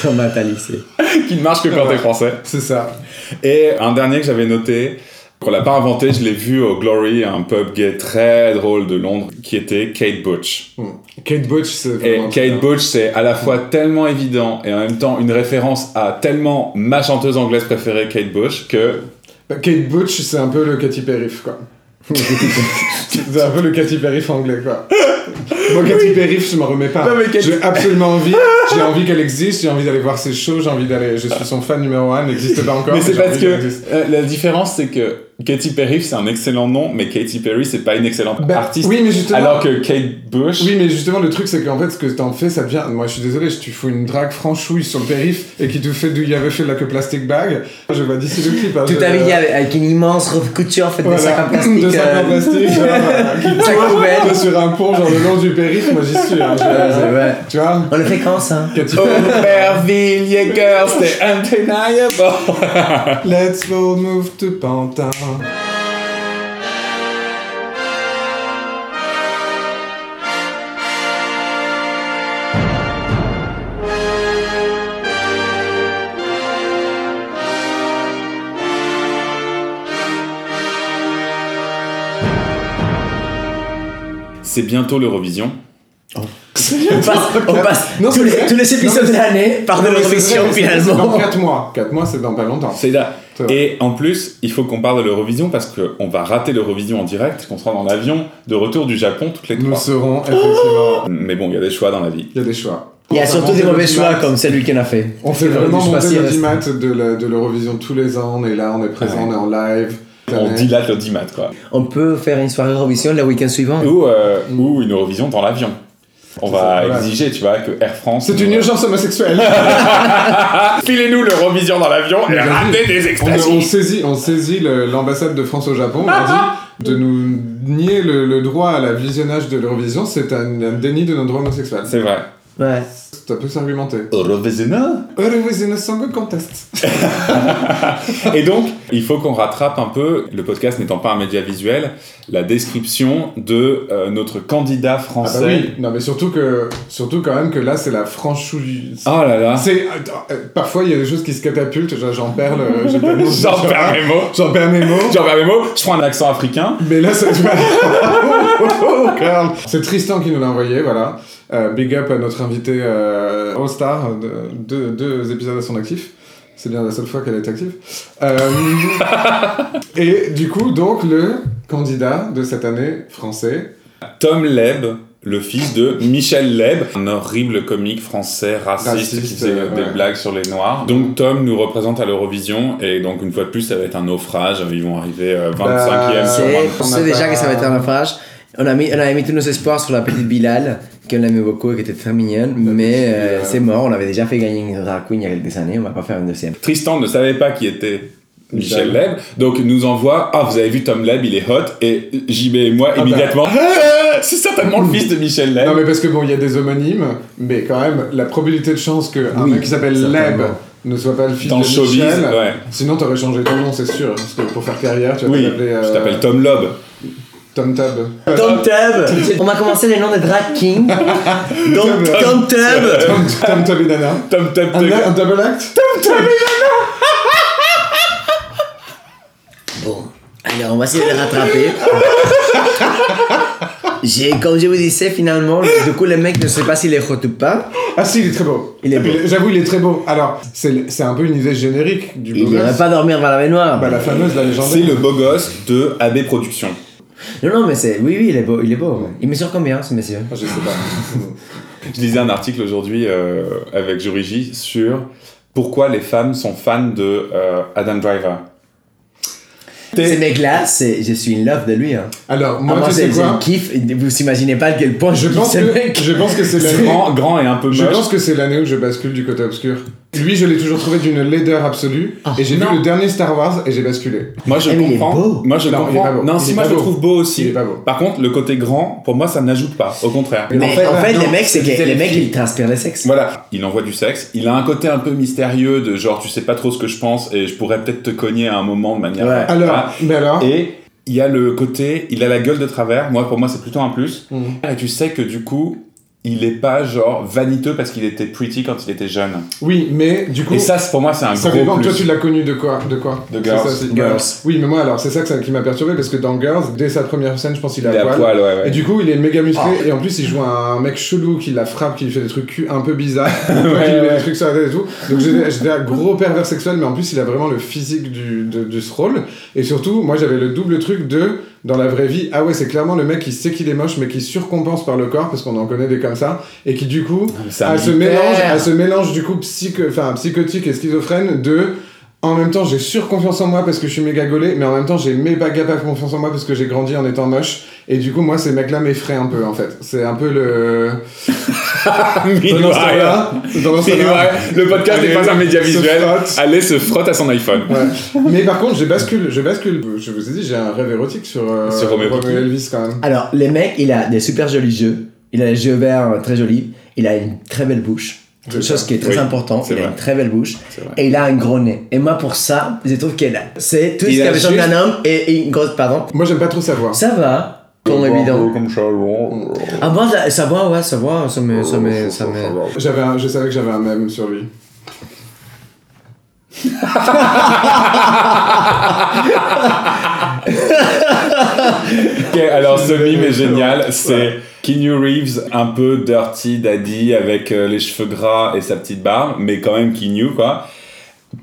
Traumatisé. qui ne marche que quand Ouais. t'es français. C'est ça. Et un dernier que j'avais noté, qu'on l'a pas inventé, je l'ai vu au Glory, un pub gay très drôle de Londres, qui était Kate Butch. Hmm. Kate Butch, c'est Et Kate. Butch, c'est à la fois tellement évident et en même temps une référence à tellement ma chanteuse anglaise préférée, Kate Bush, que Bah, Kate Butch, c'est un peu le Katy Perry, quoi. c'est un peu le Katy Perry anglais, quoi. Moi, Katy Perry, je m'en remets pas. Katy- J'ai absolument envie. J'ai envie qu'elle existe. J'ai envie d'aller voir ses shows. J'ai envie d'aller. Je suis son fan numéro 1. N'existe pas encore. Mais c'est parce que euh, la différence, c'est que Katy Perry, c'est un excellent nom, mais Katy Perry, c'est pas une excellente Bah, artiste. Oui, mais justement. Alors que Kate Bush, Oui, mais justement, le truc, c'est qu'en fait, ce que t'en fais, ça devient. Moi, je suis désolé, tu fous une drague franchouille sur le périph et qui te fait d'où il y avait fait de la que plastic bag. Je vois d'ici le clip. hein, Tout à vie avec, avec une immense couture faite de Voilà. sacs en plastique. De sacs en euh, plastique. genre, qui sur un pont, genre le long du périph', moi j'y suis. hein, je- c'est vrai. Tu vois? On le fait quand ça? Katy Aubervilliers Girls, c'est undeniable. Let's all move to Pantin. C'est bientôt l'Eurovision. On passe, on passe Non, tous, les, tous les épisodes Non, de l'année par l'Eurovision C'est dans finalement. 4 mois. 4 mois, c'est dans pas longtemps. C'est là. Et en plus, il faut qu'on parle de l'Eurovision parce qu'on va rater l'Eurovision en direct, qu'on sera dans l'avion de retour du Japon toutes les Nous trois. serons effectivement. Mais bon, il y a des choix dans la vie. Il y a des choix. Il y a On surtout des mauvais choix comme celui qu'on a fait. On fait vraiment monter l'audimat de l'Eurovision tous les ans. On est là, on est présent, Ouais. on est en live. On dilate l'audimat, quoi. On peut faire une soirée Eurovision le week-end suivant. Ou, euh, ou une Eurovision dans l'avion. On va Voilà. exiger, tu vois, que Air France. C'est une urgence homosexuelle. Filez-nous l'Eurovision dans l'avion et ramenez des on, on saisit, on saisit l'ambassade de France au Japon. On dit de nous nier le, le droit à la visionnage de l'Eurovision, c'est un, un déni de nos droits homosexuels. C'est vrai. Ouais. Ça peut s'argumenter. Eurovision Eurovision Song Contest. Et donc, il faut qu'on rattrape un peu, le podcast n'étant pas un média visuel, la description de euh, notre candidat Ah français. bah oui, non mais surtout que surtout quand même que là c'est la franchouille. Oh là là. C'est euh, parfois il y a des choses qui se catapultent, genre, j'en perds le. J'en perds mes mots. J'en perds mes mots. J'en perds mes mots. Je prends un accent africain. Mais là, c'est... Carl. C'est Tristan qui nous l'a envoyé, voilà. Euh, big up à notre invité euh, All-Star, de- deux, deux épisodes à son actif. C'est bien la seule fois qu'elle est active. Euh, et du coup, donc, le candidat de cette année français. Tom Leb, le fils de Michel Leb, un horrible comique français raciste, Raciste, qui faisait euh, des ouais. blagues sur les noirs. Donc Tom nous représente à l'Eurovision et donc une fois de plus ça va être un naufrage. Ils vont arriver euh, 25e Bah, sur C'est- 20. On sait déjà que ça va être un naufrage. On a, mis, on avait mis tous nos espoirs sur la petite Bilal, qu'on aimait beaucoup et qui était très mignonne, mais euh, c'est mort. On avait déjà fait gagner une drag queen il y a quelques années, on va pas faire une deuxième. Tristan ne savait pas qui était Michel. Leb, donc il nous envoie Ah, vous avez vu Tom Leb, il est hot, et JB et moi bah. immédiatement Ah, C'est certainement le fils de Michel Leb. Non, mais parce que bon, il y a des homonymes, mais quand même, la probabilité de chance qu'un Oui, mec qui s'appelle. Leb ne soit pas le fils Dans de showbiz, Michel. ouais. Sinon, t'aurais changé ton nom, c'est sûr. Parce que pour faire carrière, tu vas Oui, t'appeler. euh, je t'appelle Tom Lob. Tom Tab. Tom Tub On va commencer les noms des drag. Donc, Tom- Tom Tub Tom, Tom Tab et Nana. Tom Tab Un, double act? Bon, alors on va essayer de le rattraper. J'ai, comme je vous disais, finalement, du coup, le mec ne sait pas s'il est hot ou pas. Ah si, il est très beau. Il est beau. J'avoue, il est très beau. Alors, c'est c'est un peu une idée générique du beau Il gosse. n'irait pas dormir vers la baignoire. Bah, la fameuse, la légendaire. C'est le beau gosse de AB Productions. Non, non, mais c'est. Oui, oui, il est beau. Il est beau. ouais. Il mesure combien, ce monsieur Ah, je sais pas. Je lisais un article aujourd'hui euh, avec Joriji sur pourquoi les femmes sont fans de euh, Adam Driver. Ce mec-là. Je suis in love de lui. Hein. Alors, Ah, moi, moi, tu sais c'est quoi un kiff. Vous imaginez pas à quel point je je pense, que, mec. je pense que c'est l'année... grand, grand et un peu Je moche. pense que c'est l'année où je bascule du côté obscur. Lui, je l'ai toujours trouvé d'une laideur absolue. Ah, et j'ai vu le dernier Star Wars et j'ai basculé. Moi je Eh, mais il est comprends. beau. Moi je Non, il est comprends. pas beau. Non, si moi je le trouve beau aussi. Il est pas beau. Par contre, le côté grand, pour moi ça n'ajoute pas. Au contraire. Mais en fait, en fait, non, les mecs, c'est que les mecs, ils transpirent le sexe. Voilà, il envoie du sexe. Il a un côté un peu mystérieux de genre tu sais pas trop ce que je pense et je pourrais peut-être te cogner à un moment de manière. Ouais. Alors, Voilà. mais alors Et il y a le côté, il a la gueule de travers. Moi, pour moi, c'est plutôt un plus. Mhm. Et tu sais que du coup, il est pas genre vaniteux parce qu'il était pretty quand il était jeune. Oui, mais du coup... Et ça, pour moi, c'est un Ça gros dépend, plus. toi tu l'as connu de quoi? De quoi? De Girls. ça, Girls. Oui, mais moi alors c'est ça, qui m'a perturbé parce que dans Girls, dès sa première scène, je pense qu'il Il est à poil. poil, ouais, ouais. Et du coup, il est méga musclé Ah. et en plus, il joue un mec chelou qui la frappe, qui lui fait des trucs cul un peu bizarres, qui lui ouais. met des trucs sur la tête et tout. Donc j'étais j'étais un gros pervers sexuel, mais en plus, il a vraiment le physique du, de, de ce rôle. Et surtout, moi, j'avais le double truc de dans la vraie vie. Ah ouais, c'est clairement le mec qui sait qu'il est moche, mais qui surcompense par le corps parce qu'on en connaît des comme ça et qui du coup à ce mélange, à ce mélange du coup psycho, enfin psychotique et schizophrène de en même temps j'ai surconfiance en moi parce que je suis méga gaulé, mais en même temps j'ai méga pas confiance en moi parce que j'ai grandi en étant moche. Et du coup moi ces mecs là m'effraient un peu en fait. C'est un peu le. Pendant ce temps-là- le podcast n'est pas un média visuel. Allez, se frotte à son iPhone. Ouais. Mais par contre, je bascule, je bascule. Je vous ai dit, j'ai un rêve érotique sur, euh, Sur Romeo. Elvis quand même. Alors, le mec, il a des super jolis yeux. Il a les yeux verts euh, très jolis. Il a une très belle bouche. Chose qui est très Oui, important. c'est Il a vrai. une très belle bouche. Et il a un gros nez. Et moi, pour ça, je trouve qu'il a. C'est tout ce Il qu'il y a a besoin juste- d'un homme et, et une grosse. Pardon. Moi, j'aime pas trop sa voix. Ça va. Comme évident. Comme ça, bon. Ah bon, ça, va, ouais, ça va. Ça me. Ça me, ça me... J'avais, un- je savais que j'avais un mème sur lui. Ok, alors ce mime est génial. C'est Keanu Reeves, un peu dirty daddy avec euh, les cheveux gras et sa petite barbe, mais quand même Keanu quoi.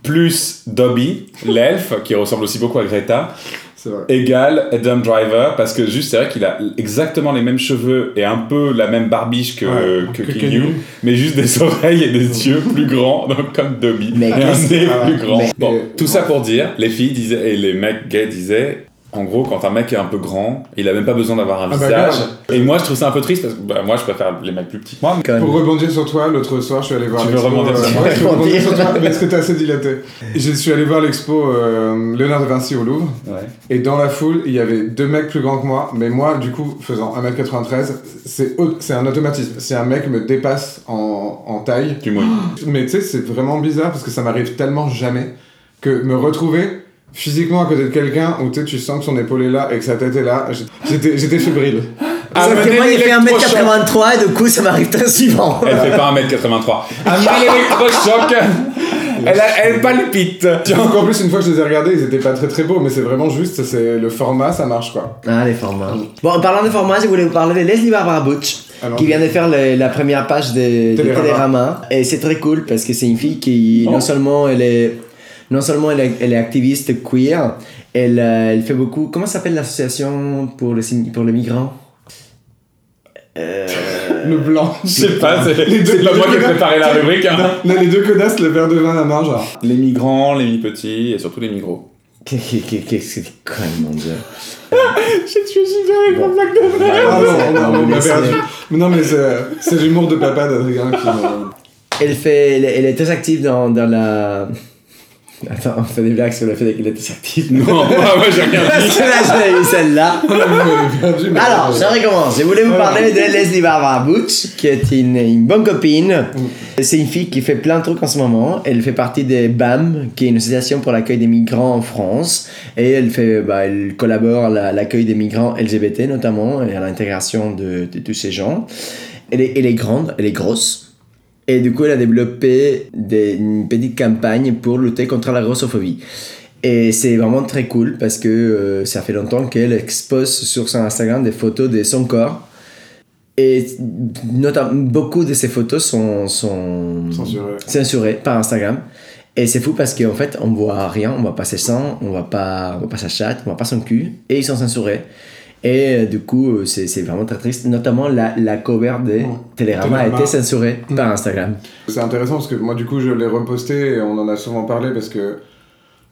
Plus Dobby, l'elfe, qui ressemble aussi beaucoup à Greta. C'est vrai. égale Adam Driver parce que juste c'est vrai qu'il a exactement les mêmes cheveux et un peu la même barbiche que, Ouais, que, que Keanu, Keanu. mais juste des oreilles et des yeux plus grands donc comme Dobby Mais et un nez ah, plus grand mais- bon mais- tout ça pour dire les filles disaient et les mecs gays disaient en gros, quand un mec est un peu grand, il a même pas besoin d'avoir un Ah bah visage. grave. et moi, je trouve ça un peu triste parce que bah, moi, je préfère les mecs plus petits. Moi, Pour rebondir sur toi, l'autre soir, je suis allé voir Tu veux l'expo. rebondir sur moi ouais, je veux rebondir sur toi, Rebondir. parce que t'es assez dilaté. Je suis allé voir l'expo euh, Léonard de Vinci au Louvre, ouais. et dans la foule, il y avait deux mecs plus grands que moi, mais moi, du coup, faisant 1m93, c'est c'est un automatisme. Si un mec me dépasse en, en taille, tu mais tu sais, c'est vraiment bizarre parce que ça m'arrive tellement jamais que me retrouver physiquement à côté de quelqu'un où tu sens que son épaule est là et que sa tête est là, j'étais j'étais fébrile. Ah, Sauf que moi, il fait l'électrochoc. 1m83 et du coup, ça m'arrive très souvent. Elle fait pas 1m83. Amenez l'électrochoc elle, a- elle palpite Donc en plus, une fois que je les ai regardés, ils étaient pas très très beaux, mais c'est vraiment juste, c'est le format, ça marche quoi. Ah, les formats. Bon, en parlant de formats, je voulais vous parler de Leslie Barbara Butch, Alors, qui vient de faire le- la première page de. Télérama. Et c'est très cool parce que c'est une fille qui, Oh. non seulement elle est, non seulement elle est, elle est activiste queer, elle, euh, elle fait beaucoup. Comment s'appelle l'association pour, le, pour les migrants? Euh, Le blanc. Je sais pas, c'est pas moi qui ai préparé la rubrique. hein. Là, les deux connaissent le verre de vin à la main, genre. Les migrants, les mi-petits et surtout les migros. Qu'est-ce que c'est con, mon dieu. J'ai tué Gilles avec mon blague de vrai. Ah non, non, Non, on mais m'a perdu. Mais non, mais c'est l'humour de papa d'Adrien qui Elle, fait, elle, est- elle est très active dans, dans la. Attends, on fait des blagues sur le fait est très active. Non, moi, j'ai rien Parce dit. que là, j'avais eu celle-là. Alors, je recommence. Je voulais vous parler de Leslie Barbara Butch, qui est une, une bonne copine? C'est une fille qui fait plein de trucs en ce moment. Elle fait partie de BAM, qui est une association pour l'accueil des migrants en France. Et elle, fait, bah, elle collabore à la- l'accueil des migrants LGBT notamment, et à l'intégration de, de tous ces gens. Elle est, elle est grande, elle est grosse. Et du coup, elle a développé des, une petite campagne pour lutter contre la grossophobie. Et c'est vraiment très cool parce que euh, ça fait longtemps qu'elle expose sur son Instagram des photos de son corps. Et notamment, beaucoup de ces photos sont, sont Censuré. censurées par Instagram. Et c'est fou parce qu'en fait, on voit rien, on voit pas ses seins, on voit pas, on voit pas sa chatte, on voit pas son cul, et ils sont censurés. Et euh, du coup, euh, c'est vraiment très triste. Notamment, la, la cover de Télérama a été censurée par Instagram. C'est intéressant parce que moi, du coup, je l'ai reposté et on en a souvent parlé parce que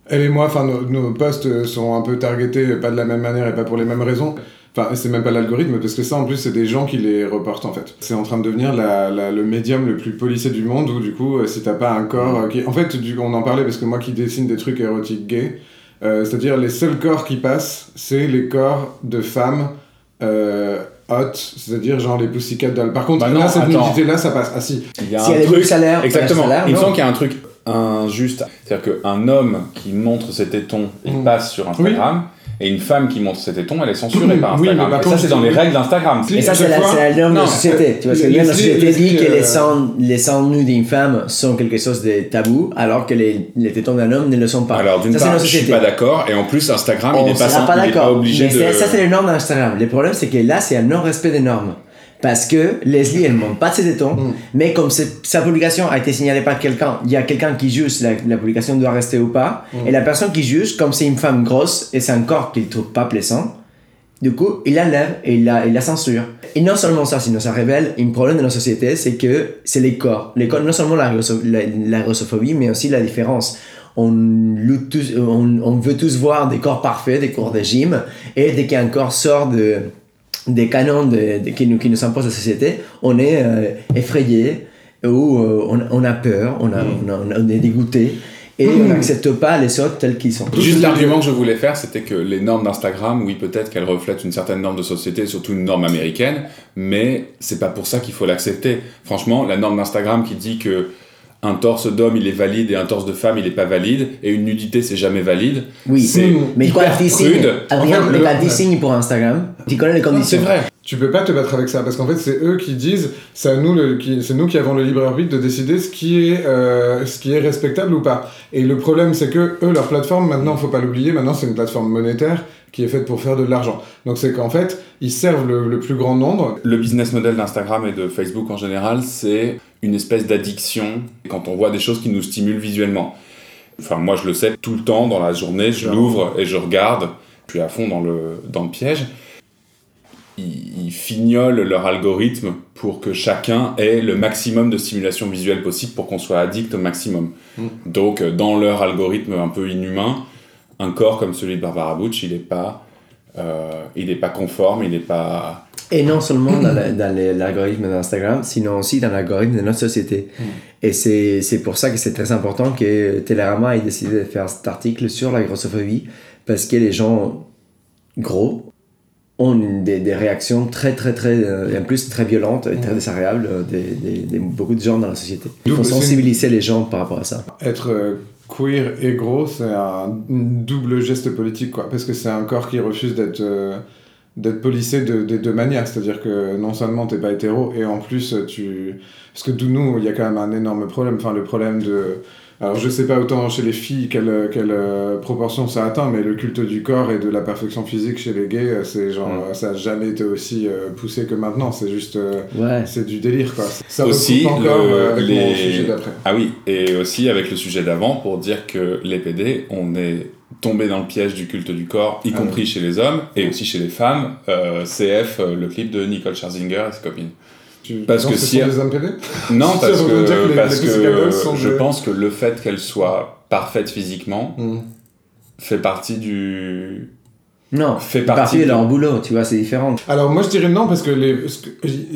elle et moi, enfin, nos, nos posts sont un peu targetés, pas de la même manière et pas pour les mêmes raisons. Enfin, c'est même pas l'algorithme, parce que ça, en plus, c'est des gens qui les reportent, en fait. C'est en train de devenir la, la- le médium le plus policé du monde, où, du coup, euh, si t'as pas un corps qui... En fait, du, on en parlait parce que moi qui dessine des trucs érotiques gays, euh, c'est-à-dire les seuls corps qui passent, c'est les corps de femmes euh, hot, c'est-à-dire genre les pussycat dolls. Par contre, Bah non, là, cette nudité-là, ça passe. Ah si, Il y a Si un elle est truc- salaire, Exactement. salaire, Il me semble qu'il y a un truc injuste. C'est-à-dire qu'un homme qui montre ses tétons, il Mm. passe sur Instagram. Et une femme qui montre ses tétons, elle est censurée par oui, Instagram. mais par Et ça, c'est dans les oui. règles d'Instagram. Et ça, c'est la, la norme de Non, la société. Tu vois, parce que les- la société les- dit que les- les seins, les seins nus d'une femme sont quelque chose de tabou, alors que les, les tétons d'un homme ne le sont pas. Alors, d'une part, je suis pas d'accord. Et en plus, Instagram, On il n'est pas, pas pas obligé Mais de. ça, c'est les normes d'Instagram. Le problème, c'est que là, c'est un non-respect des normes. Parce que Leslie, elle montre pas de ses tétons, Mm. mais comme sa publication a été signalée par quelqu'un, il y a quelqu'un qui juge si la, la publication doit rester ou pas, Mm. et la personne qui juge, comme c'est une femme grosse et c'est un corps qu'il trouve pas plaisant, du coup, il l'enlève et il la, il la censure. Et non seulement ça, sinon ça révèle un problème de notre société, c'est que c'est les corps. Les corps, non seulement la, la, la grossophobie, mais aussi la différence. On, lutte tous, on, on veut tous voir des corps parfaits, des corps de gym, et dès qu'un corps sort de, des canons de, de- qui, nous, qui nous imposent la société, on est euh, effrayé, ou euh, on, on a peur, on, a, on, a- on est dégoûté, et on n'accepte pas les autres tels qu'ils sont. Juste l'argument que je voulais faire, c'était que les normes d'Instagram, oui, peut-être qu'elles reflètent une certaine norme de société, surtout une norme américaine, mais c'est pas pour ça qu'il faut l'accepter. Franchement, la norme d'Instagram qui dit que un torse d'homme il est valide et un torse de femme il est pas valide, et une nudité c'est jamais valide. Oui, c'est mais hyper tu signes. Adrien, En fait, mais le- signes pour Instagram, tu connais les conditions. C'est vrai. Tu peux pas te battre avec ça parce qu'en fait c'est eux qui disent c'est à nous le, qui, c'est nous qui avons le libre arbitre de décider ce qui est euh, ce qui est respectable ou pas. Et le problème c'est que eux leur plateforme maintenant faut pas l'oublier maintenant c'est une plateforme monétaire qui est faite pour faire de l'argent. Donc c'est qu'en fait ils servent le, le plus grand nombre. Le business model d'Instagram et de Facebook en général, c'est une espèce d'addiction quand on voit des choses qui nous stimulent visuellement. Enfin, moi je le sais tout le temps dans la journée, je l'ouvre et je regarde. je suis à fond dans le, dans le piège, ils, ils fignolent leur algorithme pour que chacun ait le maximum de stimulation visuelle possible pour qu'on soit addict au maximum. Mm. Donc, euh, dans leur algorithme un peu inhumain, un corps comme celui de Barbara Butch, il n'est pas, euh, il est pas conforme, il n'est pas... Et non seulement dans l'algorithme d'Instagram, sinon aussi dans l'algorithme de notre société. Et c'est c'est pour ça que c'est très important que Télérama ait décidé de faire cet article sur la grossophobie, parce que les gens gros ont une- des, des réactions très, très, très, euh, et en plus très violentes et très désagréables euh, des, des- des- beaucoup de gens dans la société. Il faut sensibiliser les gens par rapport à ça. Être euh, queer et gros, c'est un double geste politique, quoi. Parce que c'est un corps qui refuse d'être euh, d'être policé de- des deux manières. C'est-à-dire que non seulement t'es pas hétéro, et en plus tu... Parce que d'où nous, il y a quand même un énorme problème. Enfin, le problème de... Alors je sais pas autant chez les filles quelle, quelle euh, proportion ça atteint, mais le culte du corps et de la perfection physique chez les gays, euh, c'est genre... Mm. Ça a jamais été aussi euh, poussé que maintenant. C'est juste... euh, Ouais. c'est du délire, quoi. Ça Aussi, encore le- mon les- sujet d'après. Ah oui, et aussi avec le sujet d'avant, pour dire que les PD, on est tombé dans le piège du culte du corps, y Ah compris chez les hommes et aussi chez les femmes. CF, le clip de Nicole Scherzinger et ses copines. Tu Parce que si- des Non, parce que que, les- parce les que je des- pense que le fait qu'elle soit parfaite physiquement Hmm. fait partie du... Non, Fait partie partie de leur boulot, tu vois, c'est différent. Alors moi je dirais non parce que les-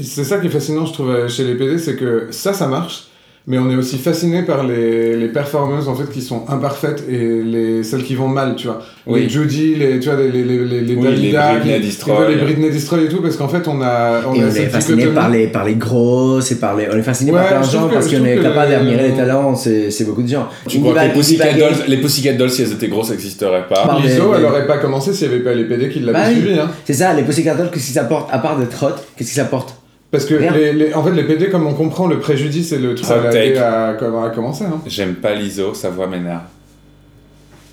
c'est ça qui est fascinant je trouve chez les PD, c'est que ça ça marche, mais on est aussi fasciné par les, les performeuses en fait qui sont imparfaites et les celles qui vont mal, tu vois. Oui. Les Judy, les tu vois les les les les, les Oui, Dalida, les Britney Destroy. les Britney Destroy et tout parce qu'en fait on a on et a on est fasciné par les, par les grosses et par les. On est fasciné Ouais, par plein de gens que- parce qu'on est capable les- d'admirer les talents, c'est c'est beaucoup de gens. Tu crois que les Pussycat, Dolls, les Pussycat Dolls, si elles étaient grosses, n'existeraient pas Par Lizzo, elle aurait pas commencé s'il y avait pas les PD qui l'avaient Bah suivi hein. C'est ça, les Pussycat Dolls, qu'est-ce qu'ils apportent À part d'être hot, qu'est-ce qu'ils apportent Parce que les, les- en fait les PD comme on comprend le préjudice et le truc Ça à, à, à, commencer hein. J'aime pas l'ISO, sa voix m'énerve.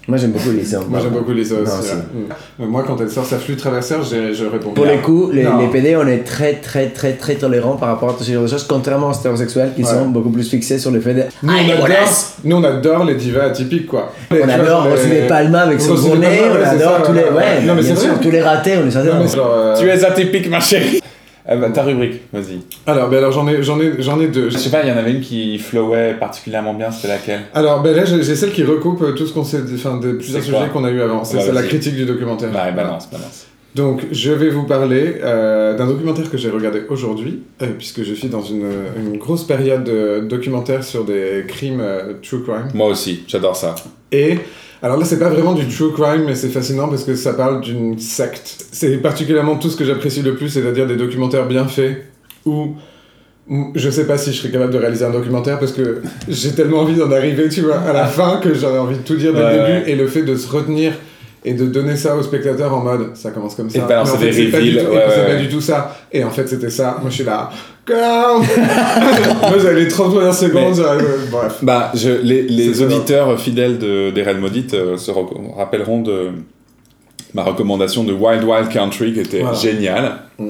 Moi j'aime beaucoup les. Moi j'aime beaucoup les ouais. Mm. Moi quand elle sort sa flûte traversière, j'ai- je réponds. Pour les coups, les, PD, on est très très très très tolérants par rapport à ce genre de choses, contrairement aux hétérosexuels qui Ouais. sont beaucoup plus fixés sur le fait de. Nous, on adore, bonasses nous on adore les divas atypiques quoi. Les- On adore genre Rosy les- de Palma avec son Palma, on adore ça, tous les. ouais. Ouais, Non, mais bien c'est sûr, vrai. tous les ratés, on les adore. euh, Tu es atypique, ma chérie Ah bah, ta rubrique, vas-y. Alors, ben alors j'en ai, j'en ai, j'en ai deux. Je sais pas, il y en avait une qui flowait particulièrement bien, c'était laquelle? Alors ben là j'ai celle qui recoupe euh, tout ce qu'on s'est, enfin de plusieurs sujets qu'on a eu avant. C'est Bah, la critique du documentaire. Bah, balance, balance. Donc je vais vous parler euh, d'un documentaire que j'ai regardé aujourd'hui, euh, puisque je suis dans une, une grosse période de documentaires sur des crimes euh, true crime. Moi aussi, j'adore ça. Et alors là, c'est pas vraiment du true crime, mais c'est fascinant parce que ça parle d'une secte. C'est particulièrement tout ce que j'apprécie le plus, c'est-à-dire des documentaires bien faits où où je sais pas si je serais capable de réaliser un documentaire parce que j'ai tellement envie d'en arriver, tu vois, à la fin que j'aurais envie de tout dire dès Ouais, le début ouais. et le fait de se retenir et de donner ça aux spectateurs en mode ça commence comme ça. Et de balancer Mais en fait, des c'est pas du reveals, tout- ouais, et c'est ouais, pas ouais. du tout ça. Et en fait, c'était ça. Moi, je suis là. Moi, j'avais les 30 premières secondes. Mais- Bref. Bah, je, les, les ça. auditeurs fidèles de, des Reines Maudites euh, se rappelleront de ma recommandation de Wild Wild Country qui était Voilà. géniale. Mm.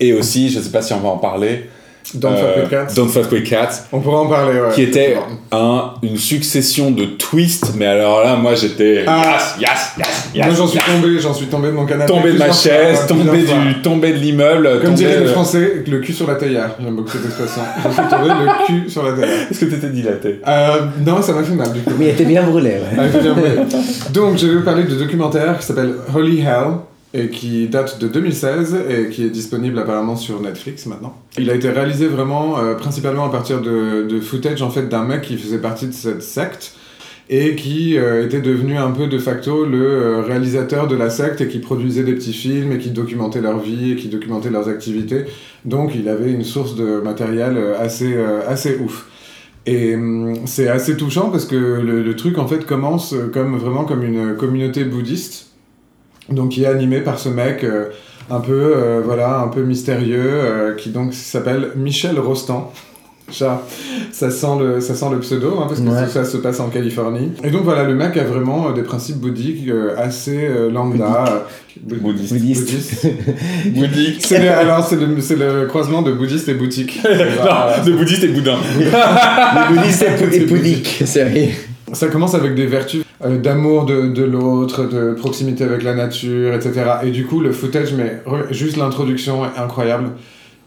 Et aussi, je sais pas si on va en parler, Don't euh, fuck with cats. Don't Fuck With Cats, On pourra en parler, ouais. qui était un, une succession de twists, mais alors là, moi j'étais Ah. yes, yes, yes, yes, Moi j'en suis yes. tombé, j'en suis tombé de mon canapé. tombé de ma chaise, fois, tombé du, tombé de l'immeuble, Comme dirait les Français, le cul sur la théière. J'aime beaucoup cette expression. Je suis tombé le cul sur la théière. Est-ce que t'étais dilaté? Euh, non, ça m'a fait mal du coup. Mais il était bien brûlé, ouais. Ah, bien brûler. Donc je vais vous parler de documentaire qui s'appelle Holy Hell et qui date de 2016 et qui est disponible apparemment sur Netflix maintenant. Il a été réalisé vraiment euh, principalement à partir de, de footage en fait d'un mec qui faisait partie de cette secte et qui euh, était devenu un peu de facto le euh, réalisateur de la secte et qui produisait des petits films et qui documentait leur vie et qui documentait leurs activités. Donc il avait une source de matériel assez, assez ouf. Et hum, c'est assez touchant parce que le, le truc en fait commence comme vraiment comme une communauté bouddhiste, donc qui est animée par ce mec euh, un peu euh, voilà un peu mystérieux euh, qui donc s'appelle Michel Rostand. Ça, ça sent le ça sent le pseudo hein, parce que Ouais. tout ça se passe en Californie. Et donc voilà le mec a vraiment euh, des principes bouddhiques euh, assez euh, lambda. bou- Bouddhiste. Bouddhiste. Bouddhique. C'est le, alors c'est le, c'est le croisement de bouddhiste et boutique. Voilà. non, de bouddhiste et boudin. Les bouddhistes C'est et poudiques, c'est vrai. Ça commence avec des vertus. Euh, d'amour de, de l'autre, de proximité avec la nature, etc. Et du coup, le footage, mais juste l'introduction est incroyable.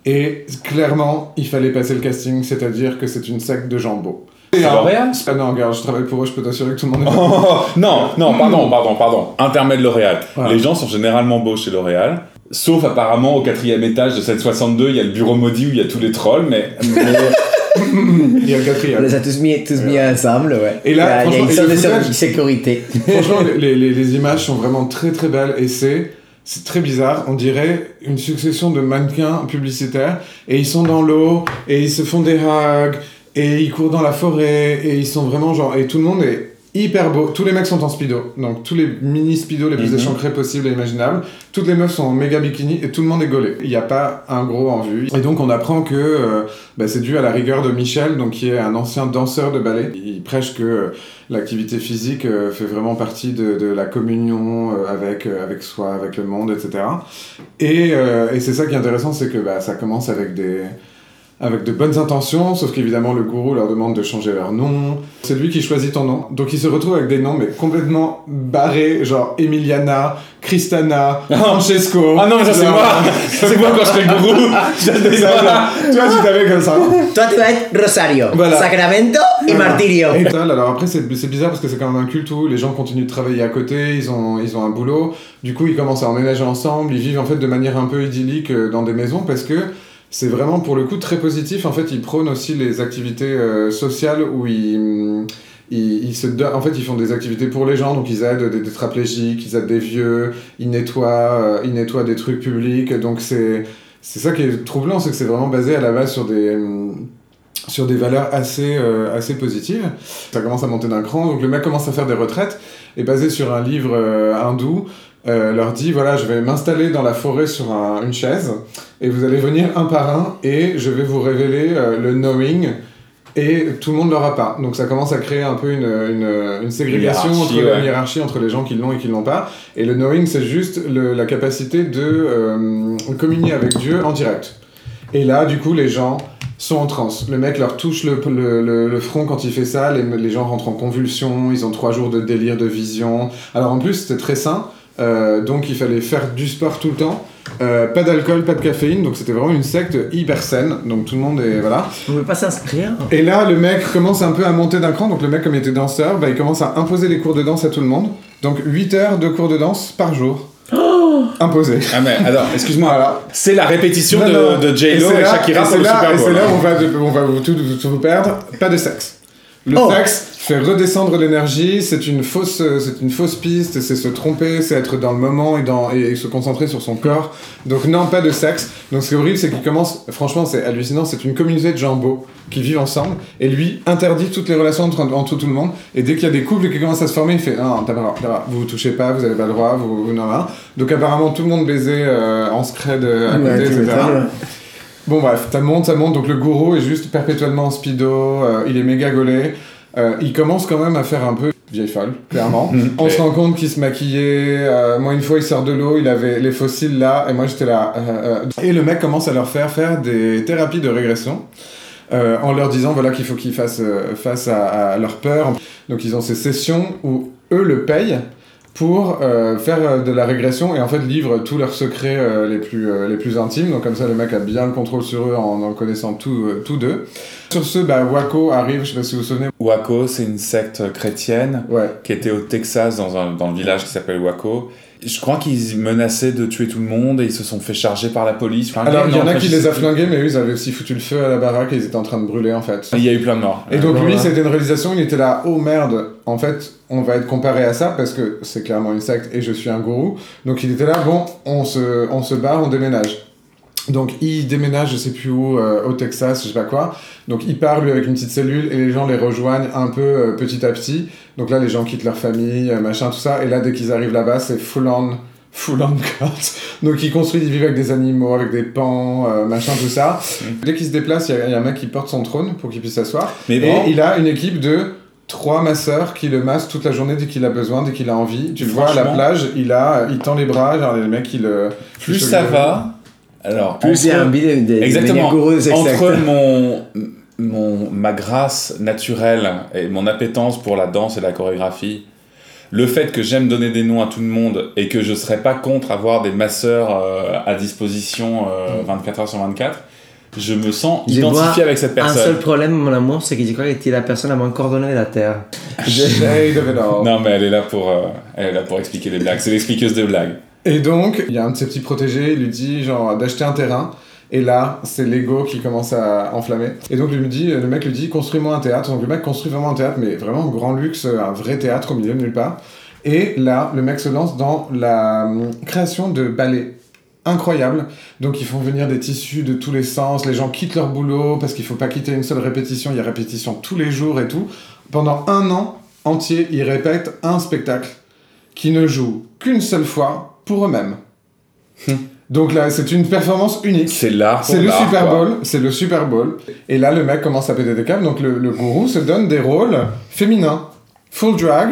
Et clairement, il fallait passer le casting, c'est-à-dire que c'est une secte de gens beaux. C'est L'Oréal Ah non, regarde, je travaille pour eux, je peux t'assurer que tout le monde est Oh, non, non, pardon, pardon, pardon. Intermède L'Oréal. Voilà. Les gens sont généralement beaux chez L'Oréal. Sauf apparemment au quatrième étage de 762, il y a le bureau maudit où il y a tous les trolls, mais, mais- Il y a le On quatrième. les a tous mis, tous mis ensemble, ouais. Et là, il y a, une sorte de sécurité. Franchement, les, les, les images sont vraiment très très belles et c'est c'est très bizarre. On dirait une succession de mannequins publicitaires et ils sont dans l'eau et ils se font des hugs et ils courent dans la forêt et ils sont vraiment genre et tout le monde est hyper beau. Tous les mecs sont en speedo, donc tous les mini speedo les plus Mhm. échancrés possibles et imaginables. Toutes les meufs sont en méga bikini et tout le monde est gaulé. Il n'y a pas un gros en vue. Et donc on apprend que euh, bah, c'est dû à la rigueur de Michel, donc qui est un ancien danseur de ballet. Il prêche que euh, l'activité physique euh, fait vraiment partie de, de la communion avec, avec soi, avec le monde, etc. Et, euh, et c'est ça qui est intéressant, c'est que bah, ça commence avec des avec de bonnes intentions, sauf qu'évidemment le gourou leur demande de changer leur nom. C'est lui qui choisit ton nom. Donc il se retrouve avec des noms mais complètement barrés, genre Emiliana, Cristana, Francesco. Ah non, mais ça c'est moi C'est moi quand je fais le gourou genre, tu vois, tu t'avais comme ça. Toi, tu vas être Rosario, Voilà. Sacramento et Martirio. Et tal, alors après, c'est c'est bizarre parce que c'est quand même un culte où les gens continuent de travailler à côté, ils ont, ils ont un boulot. Du coup, ils commencent à emménager ensemble, ils vivent en fait de manière un peu idyllique euh, dans des maisons parce que c'est vraiment pour le coup très positif. En fait, ils prônent aussi les activités euh, sociales où ils. ils se en fait, ils font des activités pour les gens, donc ils aident des tétraplégiques, ils aident des vieux, ils nettoient, euh, ils nettoient des trucs publics. Donc c'est c'est ça qui est troublant, c'est que c'est vraiment basé à la base sur des hum, sur des valeurs assez euh, assez positives. Ça commence à monter d'un cran, donc le mec commence à faire des retraites et basé sur un livre hindou. Euh, leur dit voilà je vais m'installer dans la forêt sur un- une chaise et vous allez venir un par un et je vais vous révéler euh, le knowing et tout le monde l'aura pas. Donc ça commence à créer un peu une, une, une ségrégation Hiérarchie, entre ouais. une hiérarchie entre les gens qui l'ont et qui l'ont pas. Et le knowing c'est juste le- la capacité de euh, communier avec Dieu en direct. Et là du coup les gens sont en transe. Le mec leur touche le, le, le, le front quand il fait ça, les, les gens rentrent en convulsion, ils ont trois jours de délire, de vision. Alors en plus c'était très sain, euh, donc il fallait faire du sport tout le temps. Euh, pas d'alcool, pas de caféine, donc c'était vraiment une secte hyper saine. Donc tout le monde est voilà. On ne peut pas s'inscrire. Et là, le mec commence un peu à monter d'un cran. Donc le mec, comme il était danseur, bah, il commence à imposer les cours de danse à tout le monde. Donc 8 heures de cours de danse par jour. Imposé. Ah mais alors, excuse-moi, Voilà. c'est la répétition Non, de, non. de J-Lo c'est et, Shakira et pour c'est le là, Super et Bowl. c'est là où on va, de- on va vous, tout, tout vous perdre. Pas de sexe. Le Oh. sexe fait redescendre l'énergie, c'est une fausse, c'est une fausse piste, c'est se tromper, c'est être dans le moment et, dans, et se concentrer sur son corps. Donc non, pas de sexe. Donc ce qui est horrible, c'est qu'il commence, franchement c'est hallucinant, c'est une communauté de gens beaux qui vivent ensemble et lui interdit toutes les relations entre, entre tout le monde. Et dès qu'il y a des couples qui commencent à se former, il fait non, t'as pas le droit, t'as pas droit. vous vous touchez pas, vous avez pas le droit, vous, vous non, non. Donc apparemment tout le monde baisait euh, en scred euh, à côté, Ouais, etc. Bon bref, ça monte, ça monte, donc le gourou est juste perpétuellement en speedo, euh, il est méga gaulé. Euh, il commence quand même à faire un peu vieille folle, clairement. On se rend compte qu'il se maquillait. euh, moi, une fois, il sort de l'eau, il avait les fossiles là, et moi, j'étais là. Et le mec commence à leur faire faire des thérapies de régression. en leur disant voilà qu'il faut qu'ils fassent face à, à leur peur. Donc ils ont ces sessions où eux le payent pour euh, faire euh, de la régression et en fait livrent tous leurs secrets euh, les, plus, euh, les plus intimes. Donc comme ça le mec a bien le contrôle sur eux en en connaissant euh, tous d'eux. Sur ce, bah, Waco arrive, je sais pas si vous vous souvenez. Waco, c'est une secte chrétienne Ouais. qui était au Texas, dans, un, dans le village qui s'appelle Waco. Je crois qu'ils menaçaient de tuer tout le monde et ils se sont fait charger par la police. Alors il y non, en a qui les a flingués, mais eux ils avaient aussi foutu le feu à la baraque et ils étaient en train de brûler en fait. Il y a eu plein de morts. Et donc lui, c'était une réalisation, il était là, oh merde, en fait, on va être comparé à ça parce que c'est clairement une secte et je suis un gourou. Donc il était là, bon, on se, on se barre, on déménage. Donc il déménage, je sais plus où, euh, au Texas, je sais pas quoi. Donc il part lui avec une petite cellule et les gens les rejoignent un peu euh, petit à petit. Donc là, les gens quittent leur famille, euh, machin, tout ça. Et là, dès qu'ils arrivent là-bas, c'est full on, full on cult. Donc ils construisent, ils vivent avec des animaux, avec des pans, machin, tout ça. Dès qu'il se déplace, il y, a- il y a un mec qui porte son trône pour qu'il puisse s'asseoir. Mais Et bon, il a une équipe de trois masseurs qui le massent toute la journée dès qu'il a besoin, dès qu'il a envie. Tu le vois à la plage, il a, il tend les bras, genre les mecs il le. plus ça va, alors Plus de, de devenir Exactement. de Entre mon, mon, ma grâce naturelle et mon appétence pour la danse et la chorégraphie le fait que j'aime donner des noms à tout le monde et que je serais pas contre avoir des masseurs euh, à disposition euh, 24 heures sur 24, je me sens Je identifié avec cette Un seul personne. problème, mon amour, c'est que je crois que tu es la personne la moins coordonnée de la Terre. Shade of it all. Non, mais elle est là pour, euh, elle est là pour expliquer les blagues. C'est l'expliqueuse de blagues. Et donc, il y a un de ses petits protégés, il lui dit genre d'acheter un terrain. Et là, c'est l'ego qui commence à enflammer. Et donc, lui dit, le mec lui dit, construis-moi un théâtre. Donc, le mec construit vraiment un théâtre, mais vraiment grand luxe, un vrai théâtre au milieu de nulle part. Et là, le mec se lance dans la hum, création de ballets. Incroyable. Donc, ils font venir des tissus de tous les sens. Les gens quittent leur boulot parce qu'il faut pas quitter une seule répétition. Il y a répétition tous les jours et tout. Pendant un an entier, ils répètent un spectacle qui ne joue qu'une seule fois pour eux-mêmes. Donc là, c'est une performance unique. C'est l'art. pour C'est le Super. Bowl, c'est le Super Bowl. Et là, le mec commence à péter des câbles, donc le, le gourou se donne des rôles féminins. Full drag,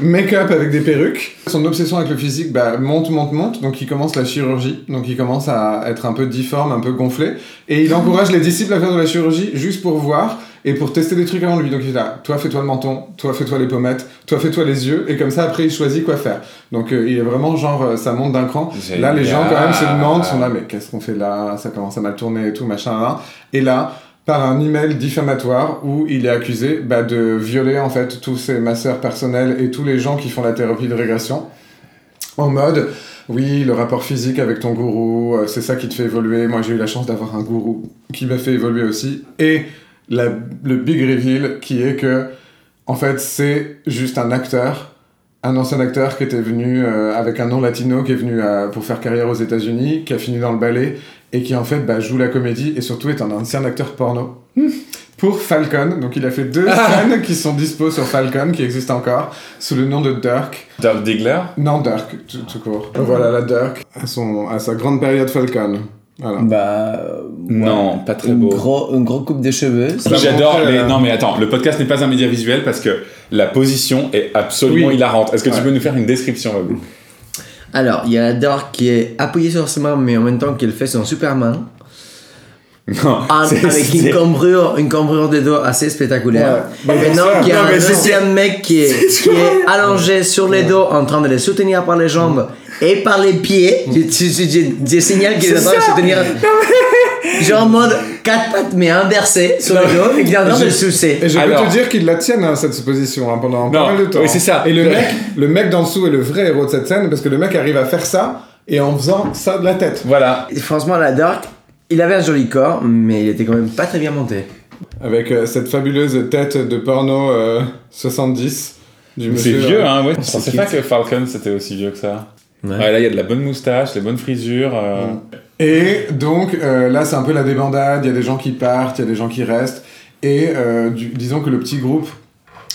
make-up avec des perruques. Son obsession avec le physique bah, monte, monte, monte, donc il commence la chirurgie. Donc il commence à être un peu difforme, un peu gonflé. Et il encourage les disciples à faire de la chirurgie juste pour voir et pour tester des trucs avant lui. Donc il est là, toi fais-toi le menton, toi fais-toi les pommettes, toi fais-toi les yeux, et comme ça après il choisit quoi faire. Donc euh, il est vraiment genre, euh, ça monte d'un cran. Là, les gens, quand même, se demandent, sont là, mais qu'est-ce qu'on fait là? Ça commence à mal tourner et tout, machin, là. Et là, par un email diffamatoire où il est accusé bah, de violer, en fait, tous ses masseurs personnels et tous les gens qui font la thérapie de régression. En mode, oui, le rapport physique avec ton gourou, euh, c'est ça qui te fait évoluer. Moi, j'ai eu la chance d'avoir un gourou qui m'a fait évoluer aussi. Et la, le big reveal qui est que, en fait, c'est juste un acteur un ancien acteur qui était venu euh, avec un nom latino, qui est venu euh, pour faire carrière aux États-Unis, qui a fini dans le ballet et qui en fait bah, joue la comédie et surtout est un ancien acteur porno. Pour Falcon, donc il a fait deux scènes qui sont dispo sur Falcon, qui existent encore, sous le nom de Dirk. Dirk Diggler? Non, Dirk, tout, tout court. Voilà, la Dirk, à, son, à sa grande période Falcon. Voilà. Bah. Non, pas très une beau. Gros, une gros coupe de cheveux. Va J'adore les. Non, mais attends, le podcast n'est pas un média visuel parce que la position est absolument Oui. hilarante. Est-ce que tu peux nous faire une description, Babou Alors, il y a Dor qui est appuyé sur ses mains, mais en même temps qu'elle fait son Superman. Non, En- c'est- avec c'est- une cambrure, une cambrure de dos assez spectaculaire. Ouais. Et maintenant, il y a Non, un mais deuxième mec qui est, qui est allongé sur les dos en train de les soutenir par les jambes et par les pieds. Je, je, je, je- je signale qu'il est en train de soutenir. Genre en mode quatre pattes mais inversées sur le dos et qu'il est en train de sucer. Et je Alors- peux te dire qu'il la tienne, hein, cette position, hein, pendant pas mal de temps. oui, c'est ça. Et le Le- mec, le mec d'en dessous est le vrai héros de cette scène, parce que le mec arrive à faire ça, et en faisant ça de la tête. Voilà. Et franchement, la Dark, il avait un joli corps, mais il était quand même pas très bien monté. Avec euh, cette fabuleuse tête de porno euh, 70 du C'est vieux, euh, hein, ouais. Je C'est pensais pas que Falcon c'était aussi vieux que ça. Ouais. Ouais, là, il y a de la bonne moustache, les bonnes frisures. euh, Et donc euh, là, c'est un peu la débandade, il y a des gens qui partent, il y a des gens qui restent. Et euh, du- disons que le petit groupe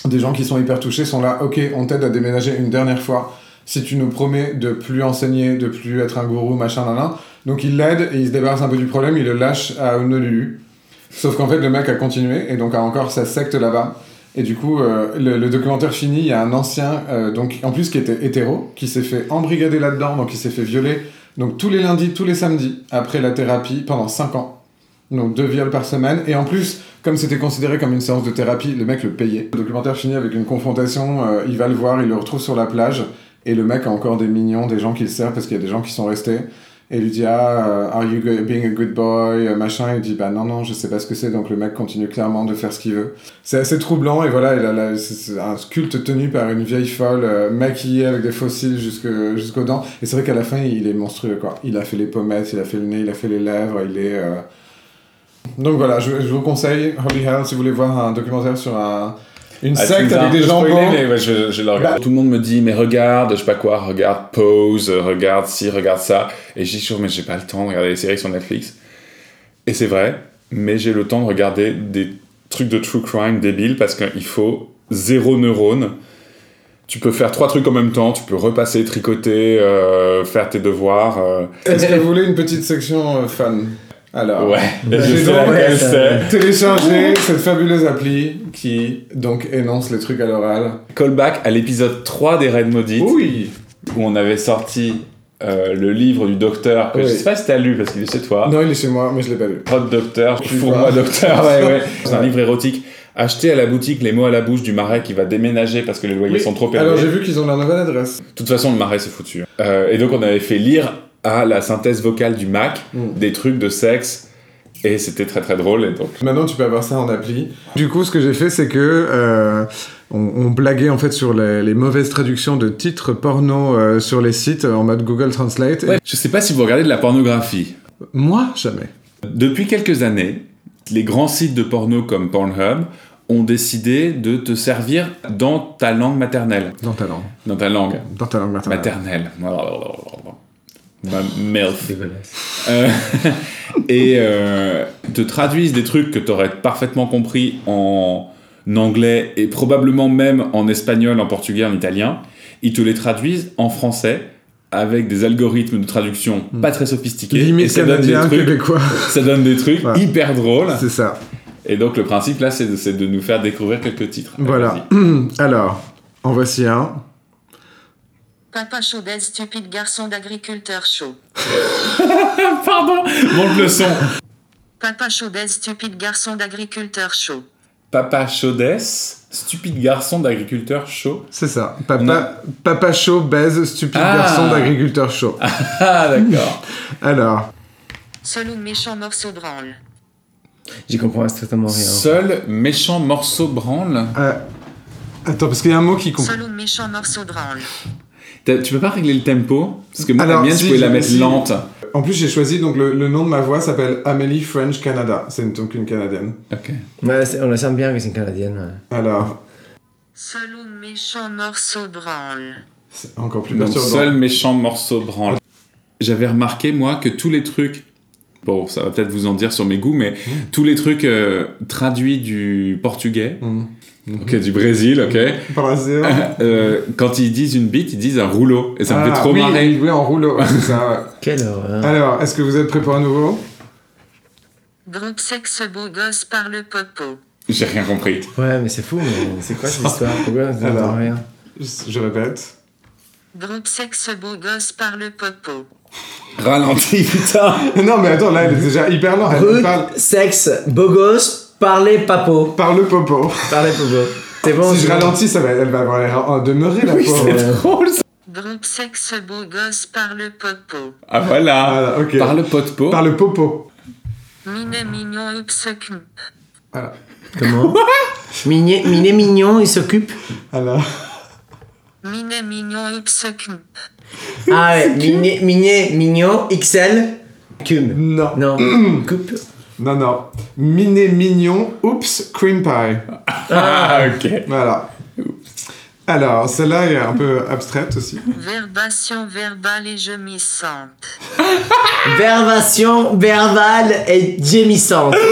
des gens qui sont hyper touchés sont là, ok, on t'aide à déménager une dernière fois. Si tu nous promets de plus enseigner, de plus être un gourou, machin, nan, nan. Donc il l'aide et il se débarrasse un peu du problème, il le lâche à Honolulu. Sauf qu'en fait, le mec a continué et donc a encore sa secte là-bas. Et du coup, euh, le, documentaire fini, il y a un ancien, euh, donc en plus qui était hétéro, qui s'est fait embrigader là-dedans, donc il s'est fait violer. Donc tous les lundis, tous les samedis, après la thérapie, pendant 5 ans. Donc deux viols par semaine. Et en plus, comme c'était considéré comme une séance de thérapie, le mec le payait. Le documentaire finit avec une confrontation, euh, il va le voir, il le retrouve sur la plage. Et le mec a encore des mignons, des gens qui le servent parce qu'il y a des gens qui sont restés. Et lui dit Ah, euh, are you being a good boy euh, Machin. Il dit Bah non, non, je sais pas ce que c'est. Donc le mec continue clairement de faire ce qu'il veut. C'est assez troublant. Et voilà, il a la- un culte tenu par une vieille folle, euh, maquillée avec des fossiles jusqu'aux dents. Et c'est vrai qu'à la fin, il est monstrueux, quoi. Il a fait les pommettes, il a fait le nez, il a fait les lèvres, il est. Donc voilà, je, je vous conseille Holy Hell si vous voulez voir un documentaire sur un, une Ah, secte avec des gens spoilé, bons. mais ouais, je, je le regarde. Bah- Tout le monde me dit, mais regarde, je sais pas quoi, regarde Pose, regarde ci, regarde ça. Et je dis toujours, mais j'ai pas le temps de regarder les séries sur Netflix. Et c'est vrai, mais j'ai le temps de regarder des trucs de true crime débiles parce qu'il faut zéro neurone. Tu peux faire trois trucs en même temps, tu peux repasser, tricoter, euh, faire tes devoirs. euh. Est-ce que vous voulez une petite section euh, fun? Alors, Ouais, je j'ai donc c'est. téléchargé cette fabuleuse appli qui donc énonce les trucs à l'oral. Callback à l'épisode 3 des Raids Maudites. Oui où on avait sorti euh, le livre du docteur, que Oui. je sais pas si t'as lu parce qu'il est chez toi. Non, il est chez moi, mais je l'ai pas lu. Hot Docteur, Tu pour moi vois. Docteur, ouais, ouais. C'est un livre érotique acheter à la boutique les mots à la bouche du marais qui va déménager parce que les loyers Oui. sont trop Alors élevés. j'ai vu qu'ils ont leur nouvelle adresse. De toute façon, le marais, c'est foutu. Euh, et donc, on avait fait lire à la synthèse vocale du Mac Mm. des trucs de sexe. Et c'était très très drôle. Et donc, Maintenant, tu peux avoir ça en appli. Du coup, ce que j'ai fait, c'est que euh, on, on blaguait en fait sur les, les mauvaises traductions de titres porno euh, sur les sites euh, en mode Google Translate. Et je sais pas si vous regardez de la pornographie. Moi, jamais. Depuis quelques années, les grands sites de porno comme Pornhub ont décidé de te servir dans ta langue maternelle. Dans ta langue. Dans ta langue Dans ta langue maternelle. maternelle. Ma MILF. Euh, et euh, te traduisent des trucs que tu aurais parfaitement compris en anglais et probablement même en espagnol, en portugais, en italien. Ils te les traduisent en français avec des algorithmes de traduction pas très sophistiqués. et Limite ça donne, des trucs, québécois. ça donne des trucs Ouais. hyper drôles. C'est ça. Et donc le principe là, c'est de, c'est de nous faire découvrir quelques titres. Voilà. Alors, en voici un. Papa chaudez stupide garçon d'agriculteur chaud. Pardon, monte le son. Papa chaudez stupide garçon d'agriculteur chaud. Papa Chaudès, stupide garçon d'agriculteur chaud. C'est ça. Papa, papa chaud baise stupide Ah. garçon d'agriculteur chaud. Ah d'accord. Alors, Seul ou méchant morceau branle. J'y comprends strictement rien. Seul méchant morceau branle. euh, attends, parce qu'il y a un mot qui comprend. Seul ou méchant morceau branle. Tu peux pas régler le tempo Parce que moi, Alors, la mienne, si, je pouvais la mettre si. lente. En plus, j'ai choisi, donc le, le nom de ma voix s'appelle Amélie French Canada. C'est une- donc une Canadienne. Ok. Ouais, on le sent bien que c'est une canadienne. ouais. Alors, Seul ou méchant morceau branle. c'est encore plus Donc, perturbant. seul méchant morceau branle. J'avais remarqué, moi, que tous les trucs. Bon, ça va peut-être vous en dire sur mes goûts, mais tous les trucs euh, traduits du portugais, Mhm. Ok, du Brésil, ok, Brésil. euh, quand ils disent une bite, ils disent un rouleau. Et ça me fait Ah, trop oui, marrer. Oui, en rouleau, ouais, c'est ça. ouais. Quelle horreur. Alors, est-ce que vous êtes prêts pour un nouveau? Groupe sexe beau gosse par le popo. J'ai rien compris. Ouais, mais c'est fou, mais c'est quoi cette histoire? Pourquoi Alors. rien je, je répète. Groupe sexe beau gosse par le popo. Ralenti, putain. Non, mais attends, là, elle est déjà hyper lente. Parle sexe, beau gosse, parler papo. par le popo. C'est bon si je ralentis, ça va, elle va avoir l'air en demeurer, la pauvre. c'est- Drôle, ça. Groupe sexe beau gosse par le popo. Ah voilà. Voilà, ok. Par le. Par le popo. Minet mignon oups cum. Voilà. Comment Minet, Minet mignon, il s'occupe. Alors, Minet mignon oups cum. Ah ouais, Minet, Minet mignon, XL, cum. non. Non, coupe. Non, non. Miné mignon, oups, cream pie. Ah, ok. Voilà. Alors, celle-là est un peu abstraite aussi. Verbation verbale et gemissante. Verbation verbale et gémissante.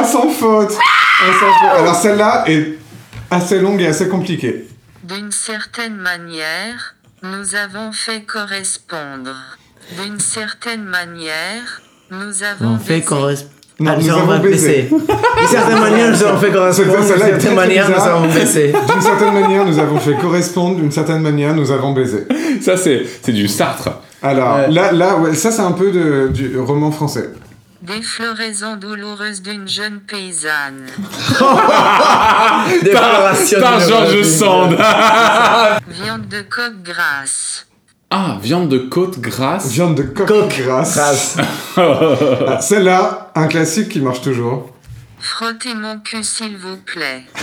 Ah, sans faute Ah, sans faute. Alors, celle-là est assez longue et assez compliquée. D'une certaine manière, nous avons fait correspondre. D'une certaine manière, nous avons On fait correspondre. Non, Ah, nous nous avons baissé. D'une certaine manière, nous avons fait correspondre. D'une certaine manière, nous avons baissé. D'une certaine manière, nous avons fait correspondre. D'une certaine manière, nous avons baisé. Ça, c'est c'est du Sartre. Alors, Ouais. là, là ouais, ça, c'est un peu de, du roman français. Des floraisons douloureuses d'une jeune paysanne. Par d'une Georges Sand. Viande de coque grasse. Ah, viande de côte grasse. Viande de coque, Coque grasse. Grasse. Ah, Celle-là, un classique qui marche toujours. Frottez mon cul s'il vous plaît.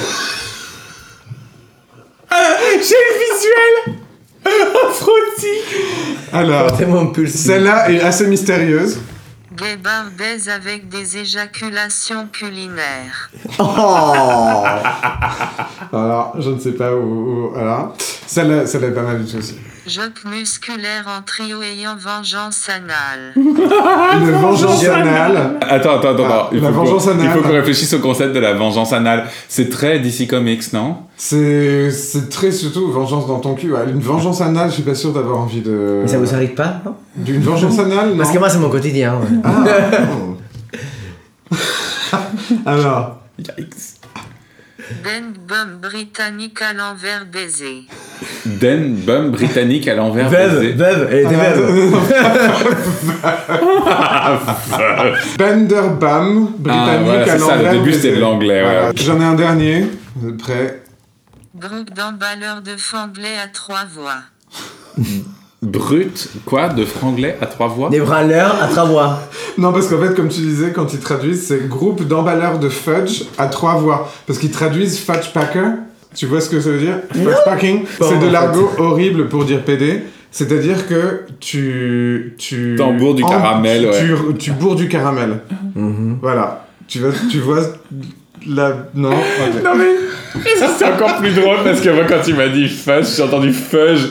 J'ai le visuel. Frottis. Alors, C'est mon celle-là est assez mystérieuse. Gay baise avec des éjaculations culinaires. Oh Alors, je ne sais pas où. où- voilà. Celle-là, celle-là est pas mal du tout aussi. Joc musculaire en trio ayant vengeance anale. Une vengeance anale. Attends, attends, attends. Ah, il, la faut vengeance qu'on- il anale. faut qu'on réfléchisse au concept de la vengeance anale. C'est très DC Comics, non? C'est c'est très surtout vengeance dans ton cul. ouais. Une vengeance anale, je suis pas sûr d'avoir envie de. Mais ça vous arrive pas, D'une vengeance anale, non Parce que moi, c'est mon quotidien. ouais. Ah. Alors, Yikes. Ben bomb britannique à l'envers baiser. Den Bum britannique à l'envers. Baisé. veuve, elle était veuve. Benderbam, Ah, britannique voilà, à c'est ça, l'envers. le début c'était de l'anglais. Voilà. ouais. J'en ai un dernier. Vous êtes prêts Groupe d'emballeurs de franglais à trois voix. Brut, quoi, de franglais à trois voix? Des branleurs à trois voix. Non, parce qu'en fait, comme tu disais, quand ils traduisent, c'est groupe d'emballeurs de fudge à trois voix. Parce qu'ils traduisent fudge packer. Tu vois ce que ça veut dire? Fudge packing, Bon, c'est de l'argot horrible pour dire PD. C'est-à-dire que tu. tu bourres du en- caramel, ouais. tu, tu bourres du caramel. Voilà. Tu, vas, tu vois la. Non. Non mais c'est encore plus drôle parce que moi quand tu m'as dit fudge, j'ai entendu fudge.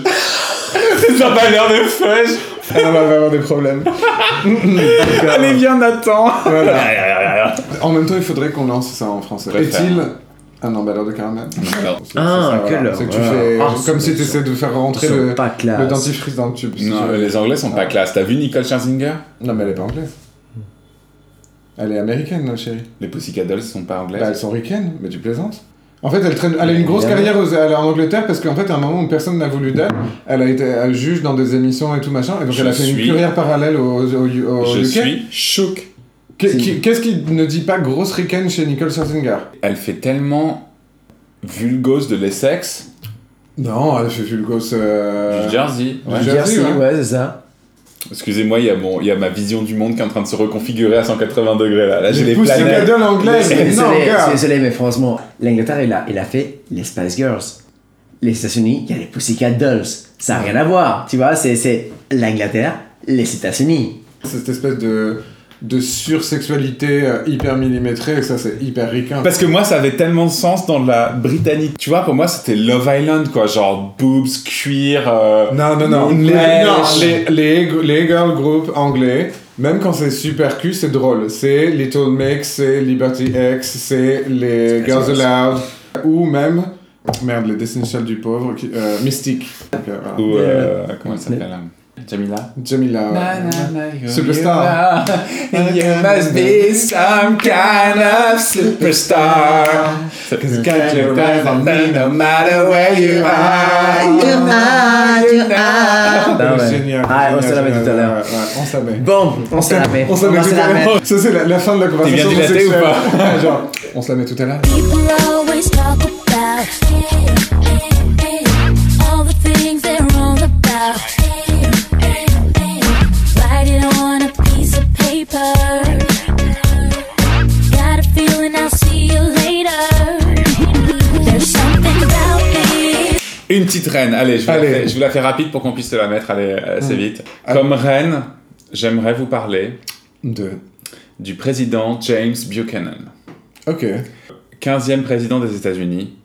C'est ça pas l'air de fudge. Ah, on va avoir des problèmes. Allez viens Nathan. Voilà. En même temps, il faudrait qu'on lance ça en français. Est-il un emballeur de caramel Ah, quelle voilà. C'est que tu fais Ah, comme si tu essaies de faire rentrer le, dentifrice dans le tube. si Non, tu veux. les Anglais sont pas classe. T'as vu Nicole Scherzinger? Non, mais elle est pas anglaise. Elle est américaine, chérie. Les Pussycat Dolls sont pas anglaises? Bah, elles sont ricaines, mais tu plaisantes. En fait, elle, traîne, elle a une grosse carrière aux- elle est en Angleterre parce qu'en fait, à un moment où personne n'a voulu d'elle, elle a été juge dans des émissions et tout machin, et donc Je elle a fait une carrière parallèle au, au, au Je UK. suis qui- Qu'est-ce qui ne dit pas grosse ricaine chez Nicole Scherzinger? Elle fait tellement vulgose de l'Essex, Non, elle fait Vulgos. Euh... du Jersey. Ouais. Du Jersey, Jersey, ouais. ouais, c'est ça. Excusez-moi, il y, a mon- il y a ma vision du monde qui est en train de se reconfigurer à 180 degrés là. Là, j'ai les Pussycat planètes. Mais non, désolé, je suis gars désolé, mais franchement, l'Angleterre, il a, il a fait les Spice Girls. Les États-Unis, il y a les Pussycat Dolls. Ça n'a rien à voir, tu vois, c'est- c'est l'Angleterre, les États-Unis. Cette espèce de, de sursexualité euh, hyper millimétrée, ça c'est hyper ricain. Parce que moi, ça avait tellement de sens dans la britannique. Tu vois, pour moi, c'était Love Island, quoi. Genre boobs, cuir. euh, Non, non, non. Les, non, les, les, les girl groups anglais, même quand c'est super cul, c'est drôle. C'est Little Mix, c'est Liberty X, c'est les Girls. Aloud, ou même, merde, les Destiny Child du pauvre, qui, euh, Mystique. Donc, euh, voilà. Ou. euh, comment elle s'appelle Jamila Jamila. Superstar. Superstar. You must be some kind of superstar. Cause got your eyes on me no matter where you are? You are, you are. Ouais. Génial. Ah, on se la met tout à l'heure. ouais, on se la met. Bon, on se la met. On se la met tout à l'heure. Ça, c'est la, la fin de la conversation. bien dilaté ou pas Genre, on se la met tout à l'heure. People always talk about all Reine, allez, je vous, Allez. La, fais, je vous la fais rapide pour qu'on puisse se la mettre allez, assez vite. Allez. Comme reine, j'aimerais vous parler Deux. du président James Buchanan, Ok. 15e président des États-Unis,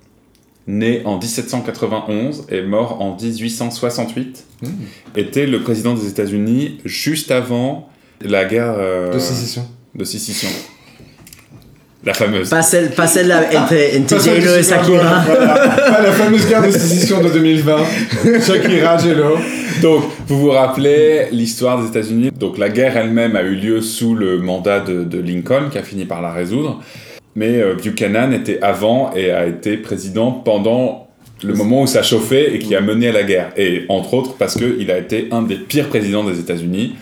né en 1791 et mort en 1868, Hmm. était le président des États-Unis juste avant la guerre euh, De sécession. de sécession. La fameuse. Pas celle, pas celle là entre, entre Pas J-Lo et Super Bowl, Shakira. voilà. Pas la fameuse guerre de sécession de 2020. Shakira, Jello. Donc, vous vous rappelez l'histoire des États-Unis. Donc, la guerre elle-même a eu lieu sous le mandat de, de Lincoln, qui a fini par la résoudre. Mais euh, Buchanan était avant et a été président pendant le moment où ça chauffait et qui a mené à la guerre. Et entre autres parce qu'il a été un des pires présidents des États-Unis.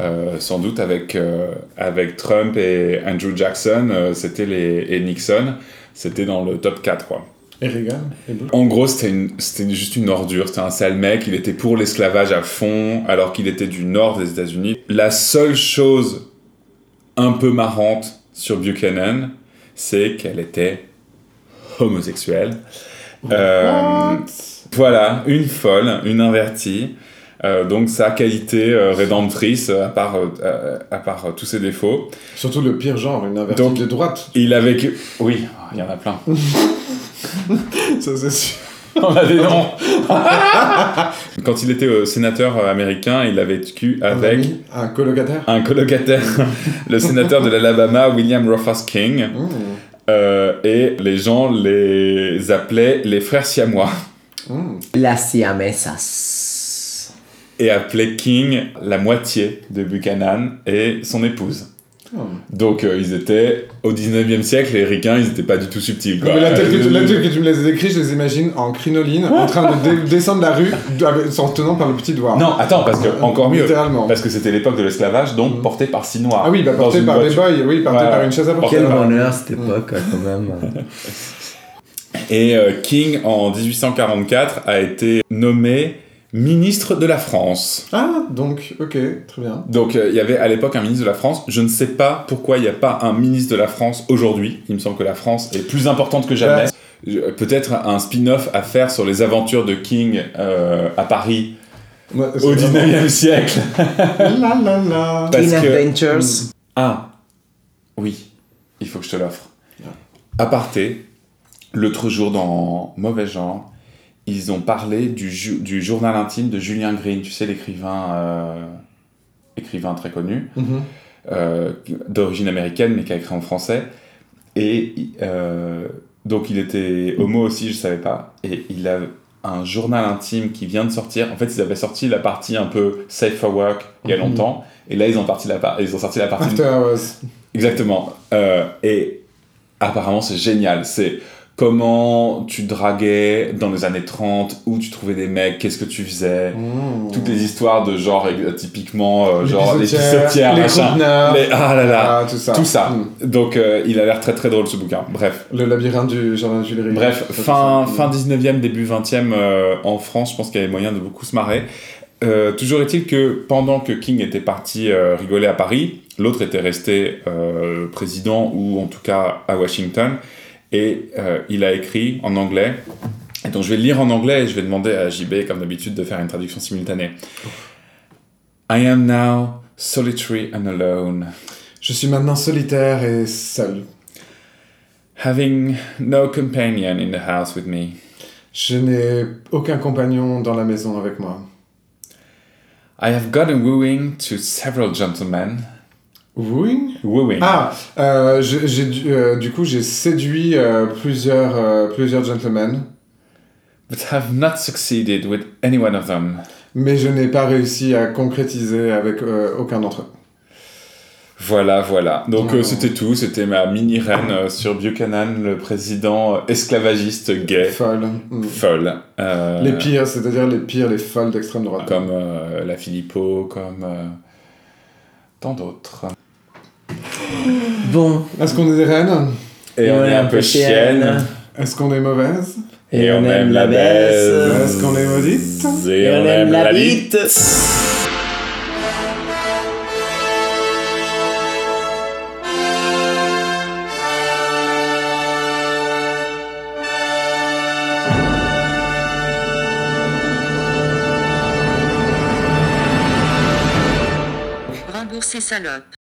Euh, sans doute avec, euh, avec Trump et Andrew Jackson, euh, c'était les, et Nixon, c'était dans le top 4. Quoi. Et Reagan. Et. En gros, c'était juste une ordure, c'était un sale mec, il était pour l'esclavage à fond, alors qu'il était du nord des États-Unis. La seule chose un peu marrante sur Buchanan, c'est qu'elle était homosexuelle. Euh, voilà, une folle, une invertie. Euh, donc sa qualité euh, rédemptrice, à part, euh, euh, à part euh, tous ses défauts. Surtout le pire genre, une invertie Donc- de droite. Il a vécu... Oui, il y en a plein. Ça, c'est sûr. On a des noms. Quand il était euh, sénateur euh, américain, il a vécu avec Un colocataire. un colocataire, le sénateur de l'Alabama, William Rufus King. Mmh. Euh, et les gens les appelaient les frères siamois. Mmh. La siamesas. Et appelaient King la moitié de Buchanan et son épouse. Oh. Donc euh, ils étaient au 19e siècle, les ricains, ils étaient pas du tout subtils. Quoi. Non, mais là, tel que, tu, que me les écris, je les imagine en crinoline, en train de dé- descendre la rue, s'en tenant par le petit doigt. Non, attends, parce que Euh, encore mieux. Littéralement. Parce que c'était l'époque de l'esclavage, donc Mhm. porté par six noirs. Ah oui, bah, porté par des voiture. boys, oui, porté Ouais, par une chaise à porter. Quel bonheur cette époque, quand même. Et euh, King, en 1844, a été nommé ministre de la France. Ah, donc, ok, très bien. Donc euh, il y avait à l'époque un ministre de la France. Je ne sais pas pourquoi il n'y a pas un ministre de la France aujourd'hui. Il me semble que la France est plus importante que jamais. Je- Peut-être un spin-off à faire sur les aventures de King euh, à Paris au vraiment- 19e siècle. La la la. Parce Teen que- Adventures. Ah, oui, il faut que je te l'offre. Aparté, l'autre jour dans Mauvais Genre, ils ont parlé du, ju- du journal intime de Julien Green, tu sais, l'écrivain euh, écrivain très connu, Mhm. euh, d'origine américaine mais qui a écrit en français. Et euh, donc il était homo aussi, je savais pas. Et il a un journal intime qui vient de sortir. En fait, ils avaient sorti la partie un peu safe for work il y a Mhm. longtemps. Et là, ils ont, parti la par- ils ont sorti la partie After Hours. Exactement. Et apparemment, c'est génial. C'est comment tu draguais dans les années 30, où tu trouvais des mecs, qu'est-ce que tu faisais? Mmh. Toutes les histoires de genre, euh, typiquement, euh, genre les pissotières, les machin. Les- Ah là là. Ah, tout ça. Tout ça. Mm. Donc, euh, il a l'air très très drôle ce bouquin. Bref. Le labyrinthe du jardin de. Bref, fin, fin 19e, début 20e euh, en France, je pense qu'il y avait moyen de beaucoup se marrer. Toujours est-il que pendant que King était parti rigoler à Paris, l'autre était resté président ou en tout cas à Washington et euh, il a écrit en anglais. Et donc je vais le lire en anglais et je vais demander à JB, comme d'habitude, de faire une traduction simultanée. I am now solitary and alone, Je suis maintenant solitaire et seul. having no companion in the house with me. Je n'ai aucun compagnon dans la maison avec moi. I have gotten wooing to several gentlemen. Wooing Wooing. Ah, euh, j'ai euh, du coup, j'ai séduit euh, plusieurs, plusieurs gentlemen, But have not succeeded with any one of them. mais je n'ai pas réussi à concrétiser avec aucun d'entre eux. Voilà, voilà. Donc Oh. euh, c'était tout. C'était ma mini reine euh, sur Buchanan, le président esclavagiste gay, Folle. Mm. folle. Euh, Les pires, c'est-à-dire les pires, les folles d'extrême droite. Comme la Filippo, comme tant d'autres. Bon, Est-ce qu'on est des reines? Et, on est un peu chienne. Est-ce qu'on est mauvaise? Et, on aime la baisse. Est-ce qu'on est maudite? Et, Et on aime la bite. Rembourser salope.